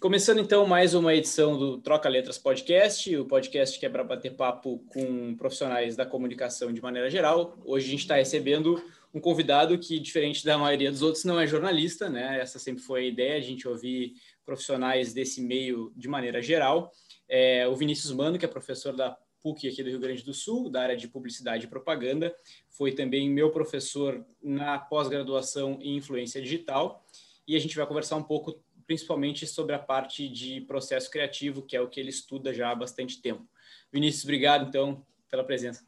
Começando então mais uma edição do Troca Letras Podcast, o podcast que é para bater papo com profissionais da comunicação de maneira geral. Hoje a gente está recebendo um convidado que, diferente da maioria dos outros, não é jornalista, né? Essa sempre foi a ideia, a gente ouvir profissionais desse meio de maneira geral. É, o Vinícius Mano, que é professor da PUC aqui do Rio Grande do Sul, da área de publicidade e propaganda, foi também meu professor na pós-graduação em influência digital. E a gente vai conversar um pouco principalmente sobre a parte de processo criativo, que é o que ele estuda já há bastante tempo. Vinícius, obrigado, então, pela presença.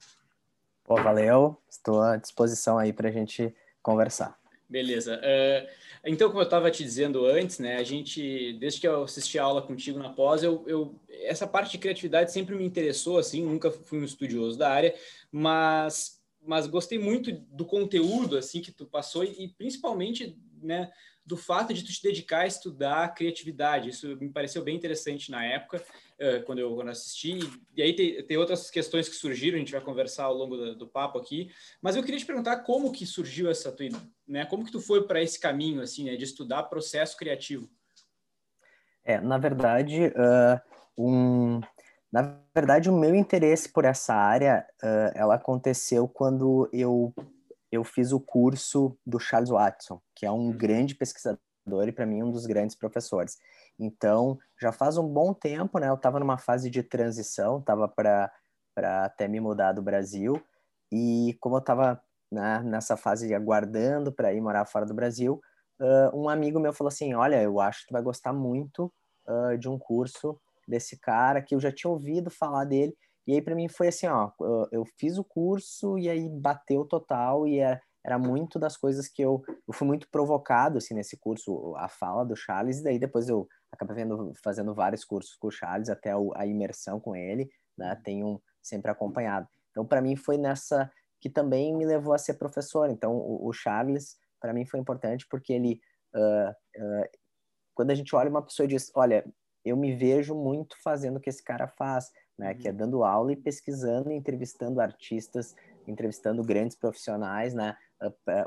Pô, valeu, estou à disposição aí para a gente conversar. Beleza. Uh, então, como eu estava te dizendo antes, né, a gente, desde que eu assisti a aula contigo na pós, eu, eu, essa parte de criatividade sempre me interessou, assim, nunca fui um estudioso da área, mas, mas gostei muito do conteúdo, assim, que tu passou e, e principalmente, né, do fato de tu te dedicar a estudar criatividade. Isso me pareceu bem interessante na época, uh, quando, eu, quando assisti. E aí tem, tem, outras questões que surgiram, a gente vai conversar ao longo do, do, papo aqui. Mas eu queria te perguntar como que surgiu essa tua, né? Como que tu foi para esse caminho, assim, né, de estudar processo criativo? É, na verdade, uh, um, na verdade, o meu interesse por essa área, uh, ela aconteceu quando eu eu fiz o curso do Charles Watson, que é um uhum. grande pesquisador e para mim um dos grandes professores. Então, já faz um bom tempo, né? Eu estava numa fase de transição, estava para para até me mudar do Brasil e como eu estava né, nessa fase de aguardando para ir morar fora do Brasil, uh, um amigo meu falou assim, olha, eu acho que tu vai gostar muito uh, de um curso desse cara que eu já tinha ouvido falar dele e aí para mim foi assim, ó, eu fiz o curso e aí bateu total e era, era muito das coisas que eu, eu fui muito provocado assim nesse curso, a fala do Charles e daí depois eu acabei vendo, fazendo vários cursos com o Charles até a imersão com ele, né? Uhum. Tenho sempre acompanhado. Então para mim foi nessa que também me levou a ser professor. Então o, o Charles para mim foi importante porque ele uh, uh, quando a gente olha uma pessoa e diz, olha, eu me vejo muito fazendo o que esse cara faz né? Que é uhum. dando aula e pesquisando, entrevistando artistas, entrevistando grandes profissionais, né?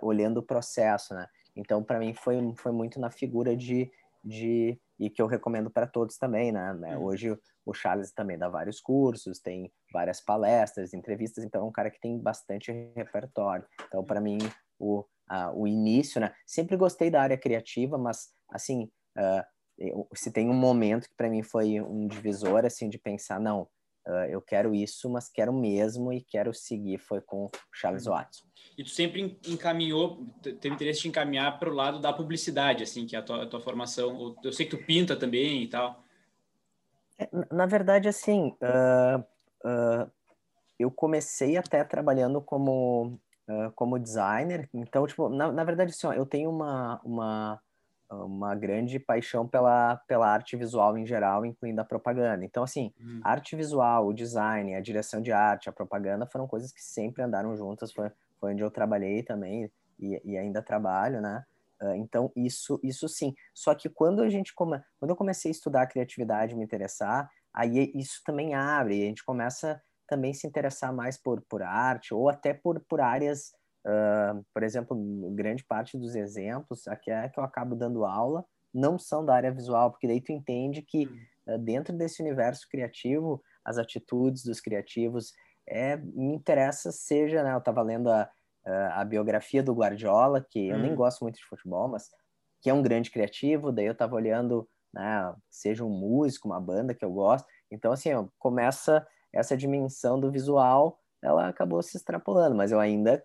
Olhando o processo, né? Então, para mim foi foi muito na figura de de e que eu recomendo para todos também, né? né? Uhum. Hoje o Charles também dá vários cursos, tem várias palestras, entrevistas, então é um cara que tem bastante repertório. Então, para mim, o, a, o início, né? Sempre gostei da área criativa, mas, assim, uh, se tem um momento que para mim foi um divisor, assim, de pensar, não, Uh, eu quero isso, mas quero mesmo e quero seguir, foi com o Charles uhum. Watson. E tu sempre encaminhou, teve interesse de encaminhar para o lado da publicidade, assim, que é a tua, a tua formação. Eu sei que tu pinta também e tal. É, na verdade, assim, uh, uh, eu comecei até trabalhando como, como designer. Então, tipo, na, na verdade, assim, ó, eu tenho uma, uma uma grande paixão pela, pela arte visual em geral, incluindo a propaganda. Então, assim, hum. arte visual, o design, a direção de arte, a propaganda foram coisas que sempre andaram juntas, foi, foi onde eu trabalhei também e, e ainda trabalho, né? Uh, então, isso, isso sim. Só que quando a gente come... quando eu comecei a estudar a criatividade, me interessar, aí isso também abre, e a gente começa também se interessar mais por, por arte ou até por, por áreas Uh, por exemplo, grande parte dos exemplos aqui é que eu acabo dando aula não são da área visual, porque daí tu entende que uh, dentro desse universo criativo, as atitudes dos criativos é, me interessa, seja, né, eu estava lendo a, a biografia do Guardiola, que eu nem hum. gosto muito de futebol, mas que é um grande criativo, daí eu estava olhando, né, seja um músico, uma banda que eu gosto, então assim, ó, começa essa dimensão do visual ela acabou se extrapolando, mas eu ainda,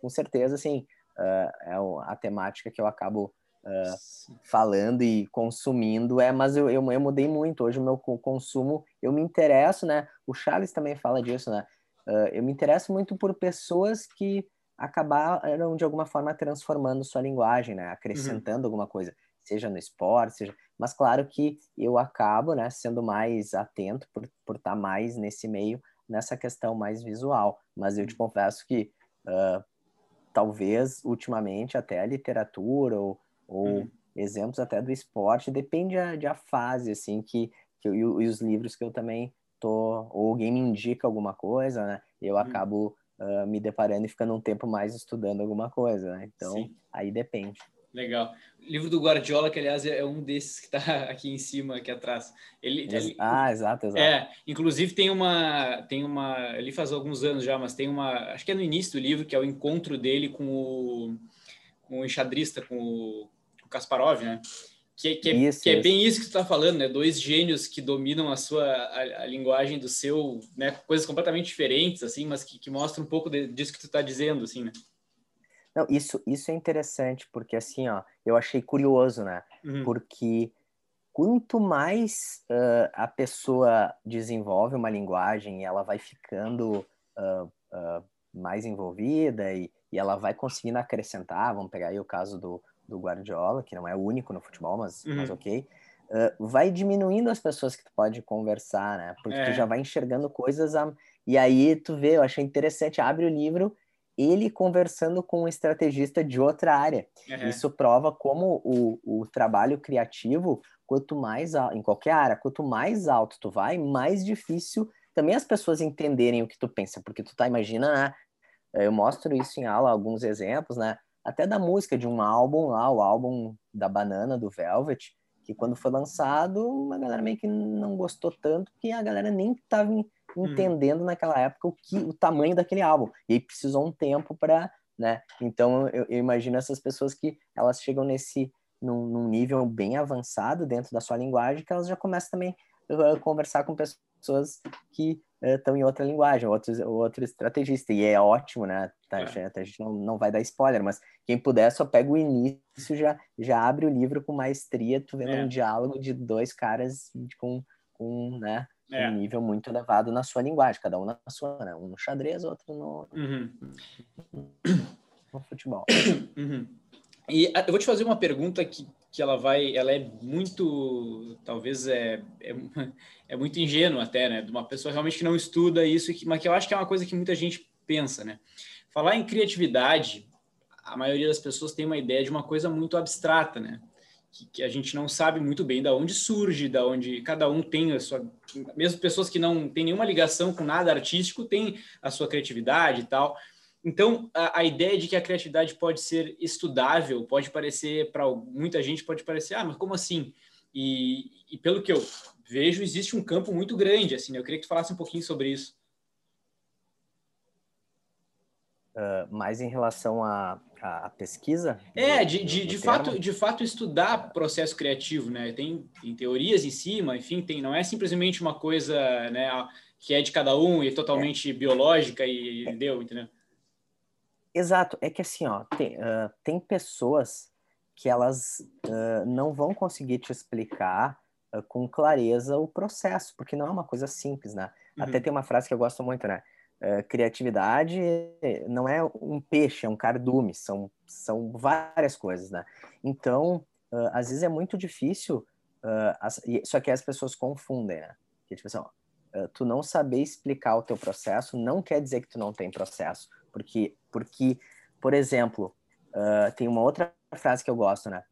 com certeza, assim, uh, é a temática que eu acabo uh, falando e consumindo, é, mas eu, eu, eu, mudei muito, hoje o meu consumo, eu me interesso, né, o Charles também fala disso, né, uh, eu me interesso muito por pessoas que acabaram, de alguma forma, transformando sua linguagem, né, acrescentando uhum. alguma coisa, seja no esporte, seja... Mas claro que eu acabo, né, sendo mais atento por, por estar mais nesse meio, nessa questão mais visual. Mas eu te uhum. confesso que uh, talvez ultimamente até a literatura ou, ou uhum. exemplos até do esporte depende a, de a fase assim que, que eu, e os livros que eu também tô ou alguém me indica alguma coisa, né? Eu uhum. acabo uh, me deparando e ficando um tempo mais estudando alguma coisa, né? Então Sim. aí depende. Legal. O livro do Guardiola, que aliás é um desses que está aqui em cima, aqui atrás. Ele, ele, ah, exato, exato. É, inclusive tem uma, tem uma, ele faz alguns anos já, mas tem uma, acho que é no início do livro, que é o encontro dele com o, com o enxadrista, com o, o Kasparov, né? Que, que, é, isso, que é bem isso que tu está falando, né? Dois gênios que dominam a sua a, a, linguagem do seu, né? Coisas completamente diferentes, assim, mas que, que mostram um pouco de, disso que tu está dizendo, assim, né? Não, isso, isso é interessante, porque assim, ó, eu achei curioso, né? Uhum. Porque quanto mais uh, a pessoa desenvolve uma linguagem, ela vai ficando uh, uh, mais envolvida e, e ela vai conseguindo acrescentar, vamos pegar aí o caso do, do Guardiola, que não é o único no futebol, mas, uhum. mas ok, vai diminuindo as pessoas que tu pode conversar, né? Porque é. tu já vai enxergando coisas a... e aí tu vê, eu achei interessante, abre o livro ele conversando com um estrategista de outra área. Uhum. Isso prova como o, o trabalho criativo, quanto mais em qualquer área, quanto mais alto tu vai, mais difícil também as pessoas entenderem o que tu pensa, porque tu tá imagina, né? Eu mostro isso em aula, alguns exemplos, né? Até da música de um álbum lá, o álbum da Banana do Velvet, que quando foi lançado, a galera meio que não gostou tanto, que a galera nem tava Uhum. Entendendo uhum. naquela época o que o tamanho daquele álbum. E aí precisou um tempo para, né? Então eu, eu, imagino essas pessoas que elas chegam nesse num, num, nível bem avançado dentro da sua linguagem que elas já começam também a conversar com pessoas que estão uh, em outra linguagem, outros outro estrategista e é ótimo, né? Tá, é. A gente não, não vai dar spoiler, mas quem puder só pega o início já já abre o livro com maestria, tu vendo é. um diálogo de dois caras com com, né? É. um nível muito elevado na sua linguagem, cada um na sua, né? Um no xadrez, outro no, uhum. no futebol. Uhum. E ah, eu vou te fazer uma pergunta que, que ela vai, ela é muito, talvez é, é, é muito ingênua até, né? De uma pessoa realmente que não estuda isso, mas que eu acho que é uma coisa que muita gente pensa, né? Falar em criatividade, a maioria das pessoas tem uma ideia de uma coisa muito abstrata, né? Que, que, a gente não sabe muito bem da onde surge, da onde cada um tem a sua, mesmo pessoas que não têm nenhuma ligação com nada artístico têm a sua criatividade e tal. Então, a, a ideia de que a criatividade pode ser estudável pode parecer para muita gente pode parecer, ah, mas como assim? E, e pelo que eu vejo, existe um campo muito grande, assim. Né? Eu queria que tu falasse um pouquinho sobre isso. Uh, mais em relação a, a, pesquisa? É, de, de, de fato, de fato estudar processo criativo, né? Tem, tem teorias em cima, enfim, tem, não é simplesmente uma coisa né, que é de cada um e totalmente é. biológica e deu, entendeu? Exato, é que assim, ó, tem, uh, tem pessoas que elas uh, não vão conseguir te explicar com clareza o processo, porque não é uma coisa simples, né? Uhum. Até tem uma frase que eu gosto muito, né? Uh, criatividade não é um peixe, é um cardume, são, são várias coisas, né? Então, uh, às vezes é muito difícil, uh, as, só que as pessoas confundem, né? Que, tipo assim, ó, tu não saber explicar o teu processo não quer dizer que tu não tem processo, porque, porque por exemplo, tem uma outra frase que eu gosto, né?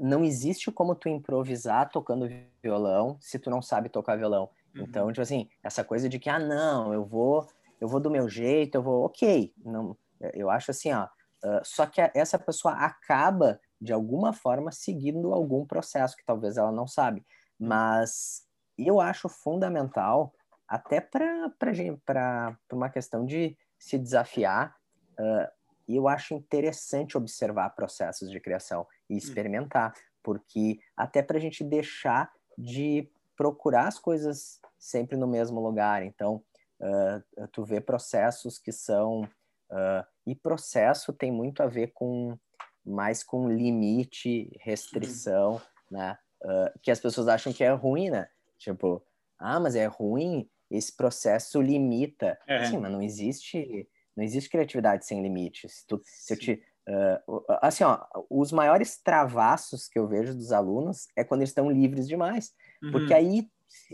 não existe como tu improvisar tocando violão se tu não sabe tocar violão. Uhum. Então, tipo assim, essa coisa de que, ah, não, eu vou eu vou do meu jeito, eu vou, ok. Não, eu acho assim, ó, uh, só que essa pessoa acaba, de alguma forma, seguindo algum processo que talvez ela não sabe. Mas eu acho fundamental, até para uma questão de se desafiar, uh, eu acho interessante observar processos de criação e hum. experimentar, porque até para a gente deixar de procurar as coisas sempre no mesmo lugar. Então, uh, tu vê processos que são uh, e processo tem muito a ver com mais com limite, restrição, né? Uh, que as pessoas acham que é ruim, né? Tipo, ah, mas é ruim, esse processo limita. É. Sim, mas não existe, não existe criatividade sem limites. Se, tu, se eu te, uh, assim, ó, os maiores travassos que eu vejo dos alunos é quando eles estão livres demais, uhum. porque aí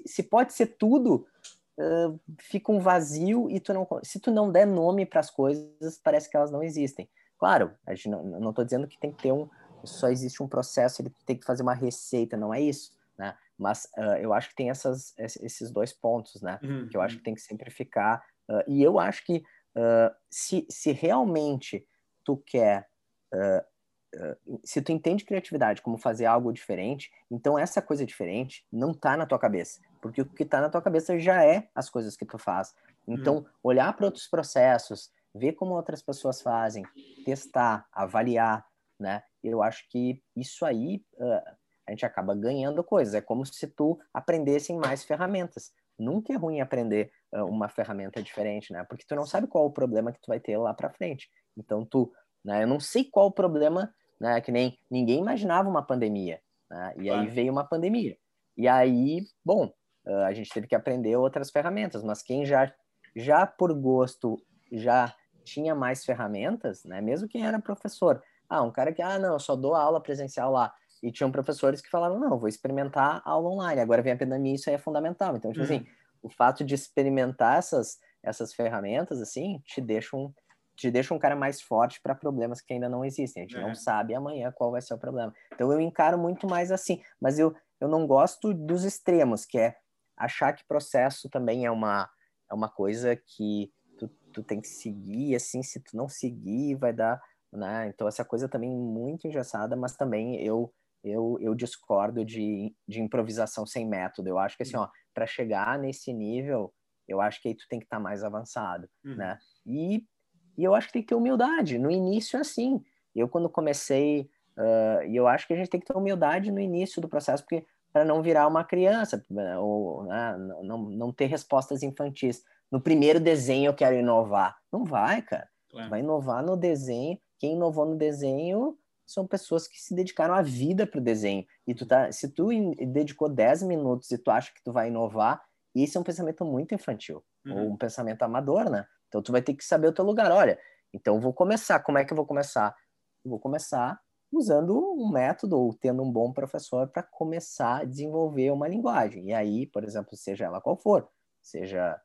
se pode ser tudo, uh, fica um vazio e tu não, se tu não der nome para as coisas, parece que elas não existem. Claro, a gente não estou dizendo que tem que ter um, só existe um processo, ele tem que fazer uma receita, não é isso, né? Mas uh, eu acho que tem essas, esses dois pontos, né? Uhum. Que eu acho que tem que simplificar. Uh, e eu acho que uh, se, se realmente tu quer se tu entende criatividade como fazer algo diferente, então essa coisa diferente não tá na tua cabeça, porque o que tá na tua cabeça já é as coisas que tu faz. Então, uhum. olhar para outros processos, ver como outras pessoas fazem, testar, avaliar, né? Eu acho que isso aí uh, a gente acaba ganhando coisas. É como se tu aprendesse mais ferramentas. Nunca é ruim aprender uh, uma ferramenta diferente, né? Porque tu não sabe qual o problema que tu vai ter lá para frente. Então tu, né? Eu não sei qual o problema, né? Que nem ninguém imaginava uma pandemia, né? E aí veio uma pandemia. E aí, bom, uh, a gente teve que aprender outras ferramentas. Mas quem já, já por gosto, já tinha mais ferramentas, né? Mesmo quem era professor, ah, um cara que, ah, não, eu só dou aula presencial lá. E tinham professores que falaram, não, vou experimentar aula online. Agora vem a pandemia, isso aí é fundamental. Então, tipo assim, uhum. assim, o fato de experimentar essas, essas ferramentas, assim, te deixa um, te deixa um cara mais forte para problemas que ainda não existem. A gente é. não sabe amanhã qual vai ser o problema. Então, eu encaro muito mais assim. Mas eu, eu não gosto dos extremos, que é achar que processo também é uma, é uma coisa que tu, tu tem que seguir, assim, se tu não seguir, vai dar... Né? Então, essa coisa também muito engessada, mas também eu eu, eu discordo de, de improvisação sem método. Eu acho que assim, ó, para chegar nesse nível, eu acho que aí tu tem que estar tá mais avançado, uhum. né? E, e eu acho que tem que ter humildade. No início, é assim. Eu, quando comecei, uh, e eu acho que a gente tem que ter humildade no início do processo, porque para não virar uma criança, né, ou né, não, não ter respostas infantis. No primeiro desenho eu quero inovar. Não vai, cara. Claro. Vai inovar no desenho. Quem inovou no desenho são pessoas que se dedicaram a vida para o desenho. E tu tá, se tu dedicou 10 minutos e tu acha que tu vai inovar, esse é um pensamento muito infantil, uhum. ou um pensamento amador, né? Então tu vai ter que saber o teu lugar. Olha, então eu vou começar. Como é que eu vou começar? Eu vou começar usando um método ou tendo um bom professor para começar a desenvolver uma linguagem. E aí, por exemplo, seja ela qual for, seja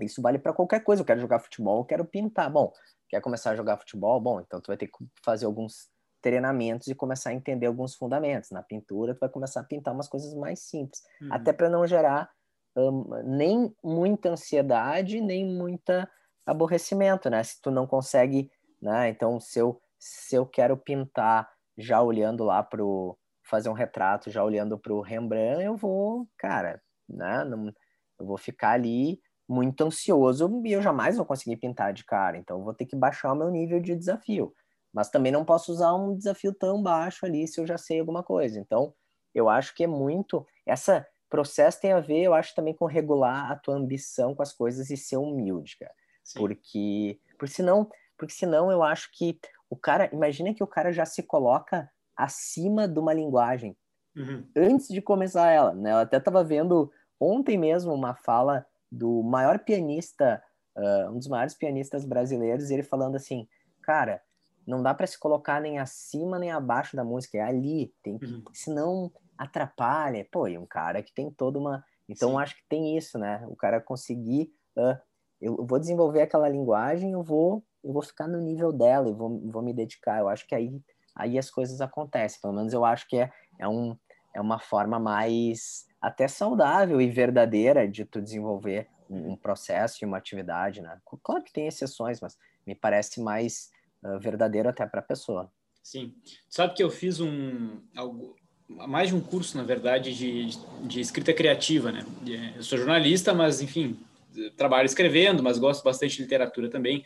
isso vale para qualquer coisa. Eu quero jogar futebol, eu quero pintar. Bom, quer começar a jogar futebol? Bom, então tu vai ter que fazer alguns treinamentos e começar a entender alguns fundamentos. Na pintura, tu vai começar a pintar umas coisas mais simples, uhum. até para não gerar um, nem muita ansiedade, nem muita aborrecimento, né? Se tu não consegue, né? Então, se eu, se eu quero pintar já olhando lá pro fazer um retrato, já olhando para o Rembrandt, eu vou, cara, né? Não, eu vou ficar ali muito ansioso e eu jamais vou conseguir pintar de cara. Então, eu vou ter que baixar o meu nível de desafio. Mas também não posso usar um desafio tão baixo ali se eu já sei alguma coisa. Então, eu acho que é muito. Essa processo tem a ver, eu acho, também com regular a tua ambição com as coisas e ser humilde, cara. Sim. Porque, porque senão, porque senão eu acho que o cara, imagina que o cara já se coloca acima de uma linguagem uhum. antes de começar ela, né? Eu até estava vendo ontem mesmo uma fala do maior pianista, uh, um dos maiores pianistas brasileiros, ele falando assim, cara, não dá para se colocar nem acima nem abaixo da música, é ali, tem que, uhum. senão atrapalha. Pô, e um cara que tem toda uma. Então, acho que tem isso, né? O cara conseguir. Uh, eu vou desenvolver aquela linguagem, eu vou, eu vou ficar no nível dela e vou, vou me dedicar. Eu acho que aí, aí as coisas acontecem. Pelo menos eu acho que é, é, um, é uma forma mais até saudável e verdadeira de tu desenvolver um, um processo e uma atividade, né? Claro que tem exceções, mas me parece mais uh, verdadeiro até para a pessoa. Sim. Sabe que eu fiz um algo, mais de um curso, na verdade, de, de escrita criativa, né? Eu sou jornalista, mas enfim, trabalho escrevendo, mas gosto bastante de literatura também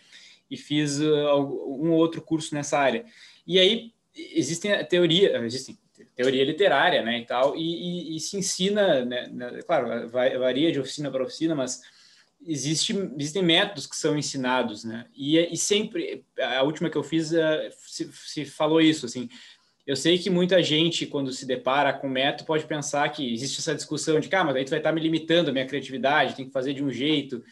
e fiz uh, um outro curso nessa área. E aí existem a teoria, existem teoria literária, né, e tal, e, e, e se ensina, né, né claro, varia de oficina para oficina, mas existe, existem métodos que são ensinados, né? E, e sempre, a última que eu fiz, uh, se, se, falou isso, assim. Eu sei que muita gente, quando se depara com método, pode pensar que existe essa discussão de, ah, mas aí tu vai estar me limitando a minha criatividade, tem que fazer de um jeito.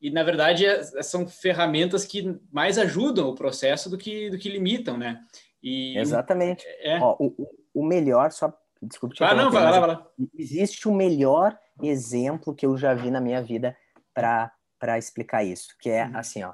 E, na verdade, é, são ferramentas que mais ajudam o processo do que, do que limitam, né? E, Exatamente. É... Ó, o, o melhor, só desculpe te Ah, não, vai lá, vai lá. Existe o melhor exemplo que eu já vi na minha vida para explicar isso, que é uhum. assim, ó,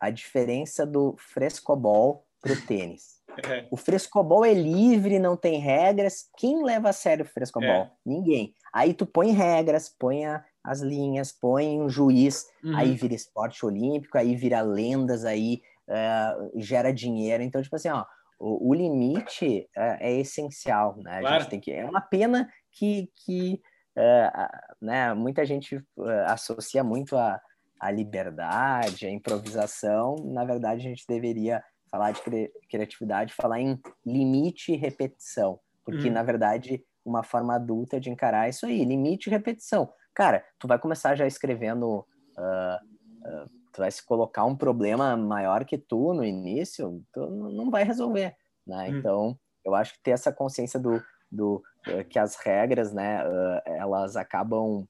a diferença do frescobol pro tênis. É. O frescobol é livre, não tem regras. Quem leva a sério o frescobol? É. Ninguém. Aí tu põe regras, põe a, as linhas, põe um juiz, uhum. aí vira esporte olímpico, aí vira lendas, aí uh, gera dinheiro. Então, tipo assim, ó, o, o limite é, é, essencial, né? Claro. A gente tem que, é uma pena que, que uh, né, muita gente uh, associa muito a, a liberdade, a improvisação. Na verdade, a gente deveria falar de cri criatividade, falar em limite e repetição, porque hum. na verdade uma forma adulta de encarar isso aí, limite e repetição. Cara, tu vai começar já escrevendo, uh, uh, tu vai se colocar um problema maior que tu no início, tu não vai resolver, né? Hum. Então, eu acho que ter essa consciência do, do uh, que as regras, né, elas acabam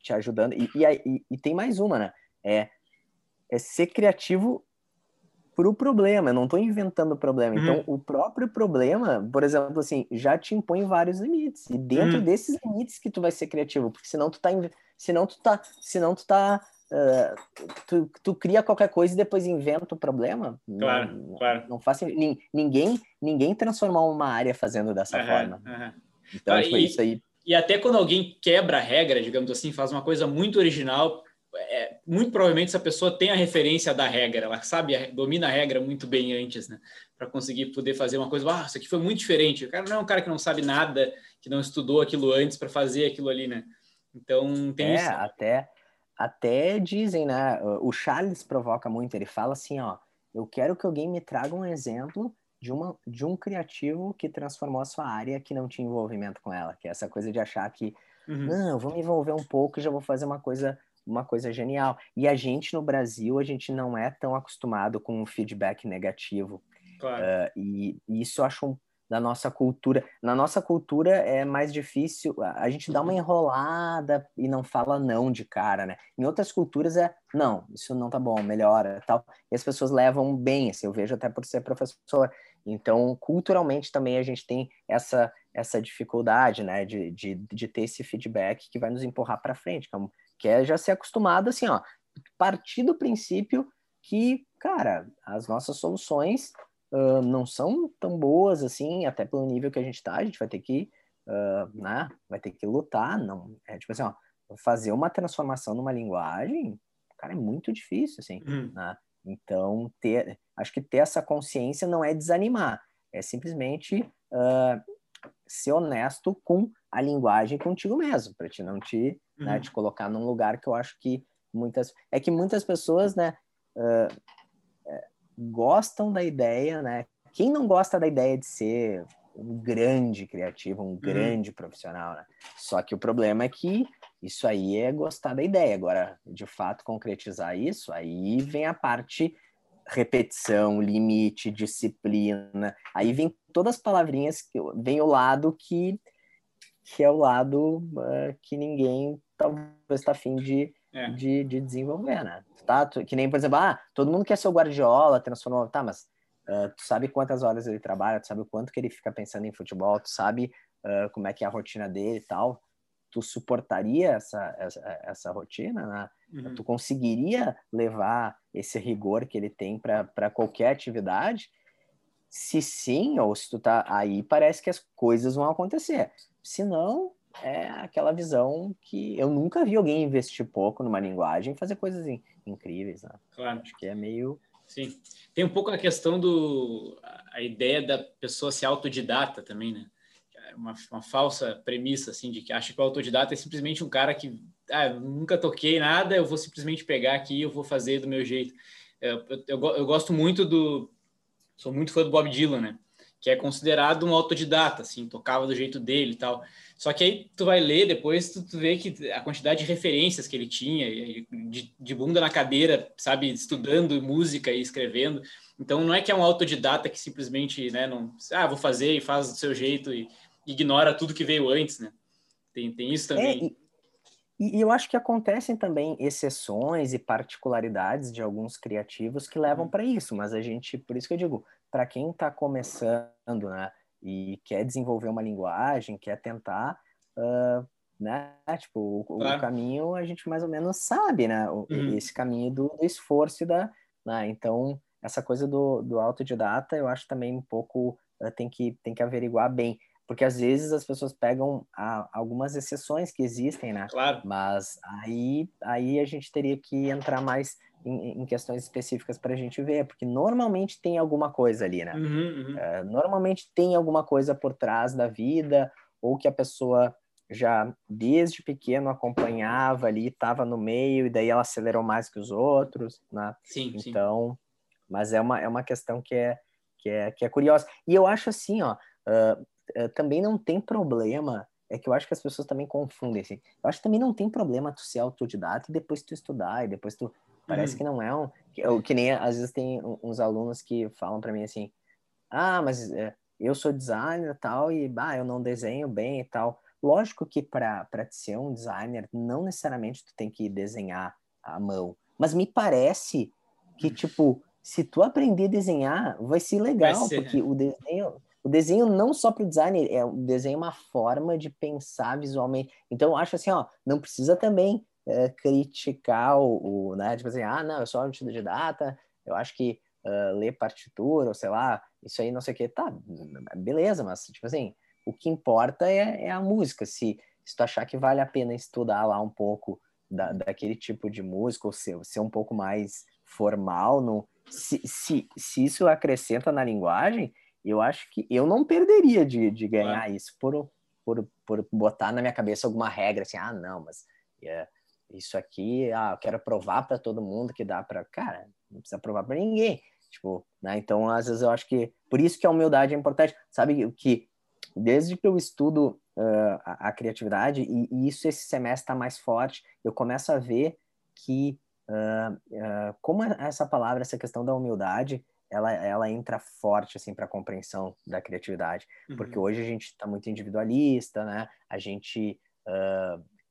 te ajudando. E, e, e, tem mais uma, né? É, é ser criativo para o problema, eu não estou inventando o problema. Então, uhum. Então, o próprio problema, por exemplo, assim, já te impõe vários limites. E dentro uhum. desses limites que tu vai ser criativo, porque senão tu tá, senão tu tá, senão tu tá, uh, tu, tu cria qualquer coisa e depois inventa o problema. Claro, não, claro. Não faz ninguém, ninguém transformar uma área fazendo dessa uhum, forma. Então, ah, tipo, e, isso aí. E até quando alguém quebra a regra, digamos assim, faz uma coisa muito original, é, muito provavelmente essa pessoa tem a referência da regra, ela sabe, domina a regra muito bem antes, né? Para conseguir poder fazer uma coisa, ah, isso aqui foi muito diferente. O cara não é um cara que não sabe nada, que não estudou aquilo antes para fazer aquilo ali, né? Então tem é, isso. até até dizem, né? O Charles provoca muito, ele fala assim, ó, eu quero que alguém me traga um exemplo de, uma, de um criativo que transformou a sua área que não tinha envolvimento com ela, que é essa coisa de achar que, uhum. não, eu vou me envolver um pouco e já vou fazer uma coisa uma coisa genial. E a gente no Brasil, a gente não é tão acostumado com o feedback negativo. Claro. Uh, e, e, isso eu acho da nossa cultura. Na nossa cultura é mais difícil, a gente dá uma enrolada e não fala não de cara, né? Em outras culturas é, não, isso não tá bom, melhora, tal. E as pessoas levam bem, assim, eu vejo até por ser professor. Então, culturalmente também a gente tem essa essa dificuldade, né, de, de, de ter esse feedback que vai nos empurrar para frente, que é um, que é já ser acostumado assim, ó, partir do princípio que, cara, as nossas soluções uh, não são tão boas assim, até pelo nível que a gente está, a gente vai ter que, uh, né, vai ter que lutar, não, é tipo assim, ó, fazer uma transformação numa linguagem, cara, é muito difícil, assim, hum. né? Então, ter, acho que ter essa consciência não é desanimar, é simplesmente uh, ser honesto com a linguagem contigo mesmo, para te não te né, uhum. né, te colocar num lugar que eu acho que muitas é que muitas pessoas, né, uh, gostam da ideia, né? Quem não gosta da ideia de ser um grande criativo, um uhum. grande profissional, né? Só que o problema é que isso aí é gostar da ideia. Agora, de fato, concretizar isso, aí vem a parte repetição, limite, disciplina. Aí vem todas as palavrinhas que vem o lado que que é o lado uh, que ninguém talvez está afim de, é. de, de, desenvolver, né? Tá? Que nem, por exemplo, ah, todo mundo quer ser o Guardiola, transformou, tá, mas uh, tu sabe quantas horas ele trabalha, tu sabe o quanto que ele fica pensando em futebol, tu sabe uh, como é que é a rotina dele e tal, tu suportaria essa, essa, essa rotina, né? Uhum. Tu conseguiria levar esse rigor que ele tem para qualquer atividade? Se sim, ou se tu tá aí, parece que as coisas vão acontecer. Se não, é aquela visão que eu nunca vi alguém investir pouco numa linguagem e fazer coisas in, incríveis. Né? Claro. Acho que é meio. Sim. Tem um pouco a questão do. a ideia da pessoa ser autodidata também, né? É uma, uma falsa premissa, assim, de que acha que o autodidata é simplesmente um cara que. Ah, nunca toquei nada, eu vou simplesmente pegar aqui e eu vou fazer do meu jeito. Eu, eu, eu, eu gosto muito do. Sou muito fã do Bob Dylan, né? Que é considerado um autodidata, assim, tocava do jeito dele e tal. Só que aí tu vai ler depois, tu, tu vê que a quantidade de referências que ele tinha, de, de, bunda na cadeira, sabe, estudando música e escrevendo. Então não é que é um autodidata que simplesmente, né, não, ah, vou fazer e faz do seu jeito e ignora tudo que veio antes, né? Tem, tem isso também. É, e, e, eu acho que acontecem também exceções e particularidades de alguns criativos que levam uhum. para isso, mas a gente, por isso que eu digo, para quem está começando, né, e quer desenvolver uma linguagem, quer tentar, uh, né, tipo, o, claro. o, caminho a gente mais ou menos sabe, né, o, uhum. esse caminho do, do esforço e da, né, então essa coisa do, do autodidata eu acho também um pouco uh, tem que tem que averiguar bem porque às vezes as pessoas pegam a, algumas exceções que existem, né? Claro. Mas aí, aí a gente teria que entrar mais em, em questões específicas para a gente ver, porque normalmente tem alguma coisa ali, né? Uhum, uhum. É, normalmente tem alguma coisa por trás da vida, ou que a pessoa já desde pequeno acompanhava ali, estava no meio, e daí ela acelerou mais que os outros, né? Sim, então, sim. mas é uma, é uma questão que é, que, é, que é curiosa. E eu acho assim, ó, uh, uh, também não tem problema, é que eu acho que as pessoas também confundem, assim, eu acho que também não tem problema tu ser autodidata e depois tu estudar, e depois tu, parece uhum. que não é um, que, que, nem, às vezes tem uns alunos que falam para mim assim, ah, mas uh, eu sou designer e tal, e, bah, eu não desenho bem e tal, Lógico que para ser um designer, não necessariamente tu tem que desenhar à mão, mas me parece que, hum. tipo, se tu aprender a desenhar, vai ser legal, vai ser, porque né? o desenho, o desenho não só para o designer, é o desenho é uma forma de pensar visualmente. Então, eu acho assim, ó, não precisa também é, criticar o, o, né, tipo assim, ah, não, eu sou autodidata, eu acho que uh, ler partitura, ou sei lá, isso aí não sei o que, tá, beleza, mas, tipo assim, o que importa é, é a música. Se, se tu achar que vale a pena estudar lá um pouco da, daquele tipo de música, ou ser, ser um pouco mais formal, no, se, se, se isso acrescenta na linguagem, eu acho que eu não perderia de, de ganhar é. isso por, por, por botar na minha cabeça alguma regra, assim, ah, não, mas é, isso aqui, ah, eu quero provar para todo mundo que dá para. Cara, não precisa provar para ninguém. Tipo, né? Então, às vezes eu acho que por isso que a humildade é importante. Sabe que desde que eu estudo uh, a, a, criatividade, e, e, isso esse semestre está mais forte, eu começo a ver que, uh, uh, como essa palavra, essa questão da humildade, ela, ela entra forte assim para a compreensão da criatividade, uhum. porque hoje a gente está muito individualista, né? A gente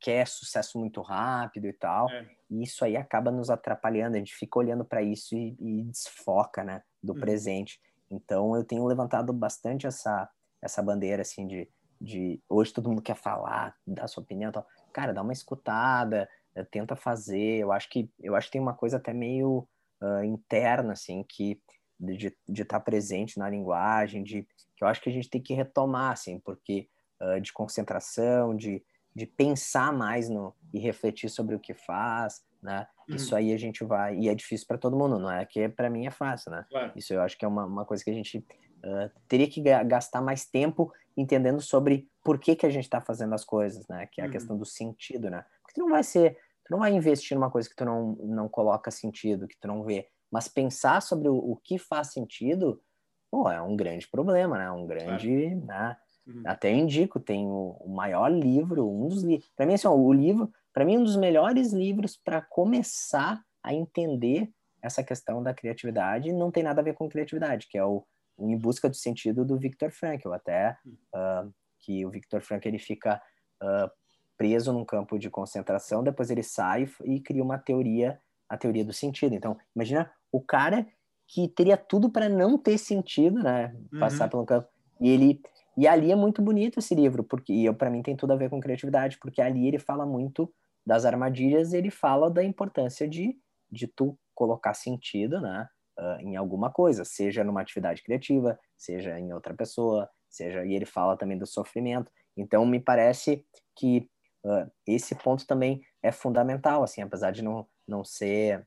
quer sucesso muito rápido e tal, é. e isso aí acaba nos atrapalhando. A gente fica olhando para isso e, e, desfoca, né? Do uhum. presente. Então eu tenho levantado bastante essa essa bandeira assim de, de hoje todo mundo quer falar, dar sua opinião, tal. cara, dá uma escutada, eh, tenta fazer. Eu acho que eu acho que tem uma coisa até meio uh, interna assim que de estar tá presente na linguagem, de que eu acho que a gente tem que retomar assim, porque uh, de concentração, de, de pensar mais no e refletir sobre o que faz, né? Uhum. Isso aí a gente vai e é difícil para todo mundo, não é que para mim é fácil, né? Claro. Isso eu acho que é uma, uma coisa que a gente Uh, teria que gastar mais tempo entendendo sobre por que, que a gente está fazendo as coisas, né? Que é a uhum. questão do sentido, né? Porque tu não vai ser, tu não vai investir numa coisa que tu não, não coloca sentido, que tu não vê. Mas pensar sobre o, o que faz sentido, pô, é um grande problema, né? Um grande, claro. né? Uhum. Até indico, tem o, o, maior livro, um dos livros. Para mim, assim, ó, o livro, para mim, um dos melhores livros para começar a entender essa questão da criatividade não tem nada a ver com criatividade, que é o em busca do sentido do Viktor Frankl, até uh, que o Viktor Frankl ele fica uh, preso num campo de concentração, depois ele sai e cria uma teoria, a teoria do sentido. Então, imagina o cara que teria tudo para não ter sentido, né, passar uhum. pelo campo, e ele e ali é muito bonito esse livro, porque para mim tem tudo a ver com criatividade, porque ali ele fala muito das armadilhas, ele fala da importância de de tu colocar sentido, né? uh, em alguma coisa, seja numa atividade criativa, seja em outra pessoa, seja e ele fala também do sofrimento. Então me parece que uh, esse ponto também é fundamental, assim, apesar de não não ser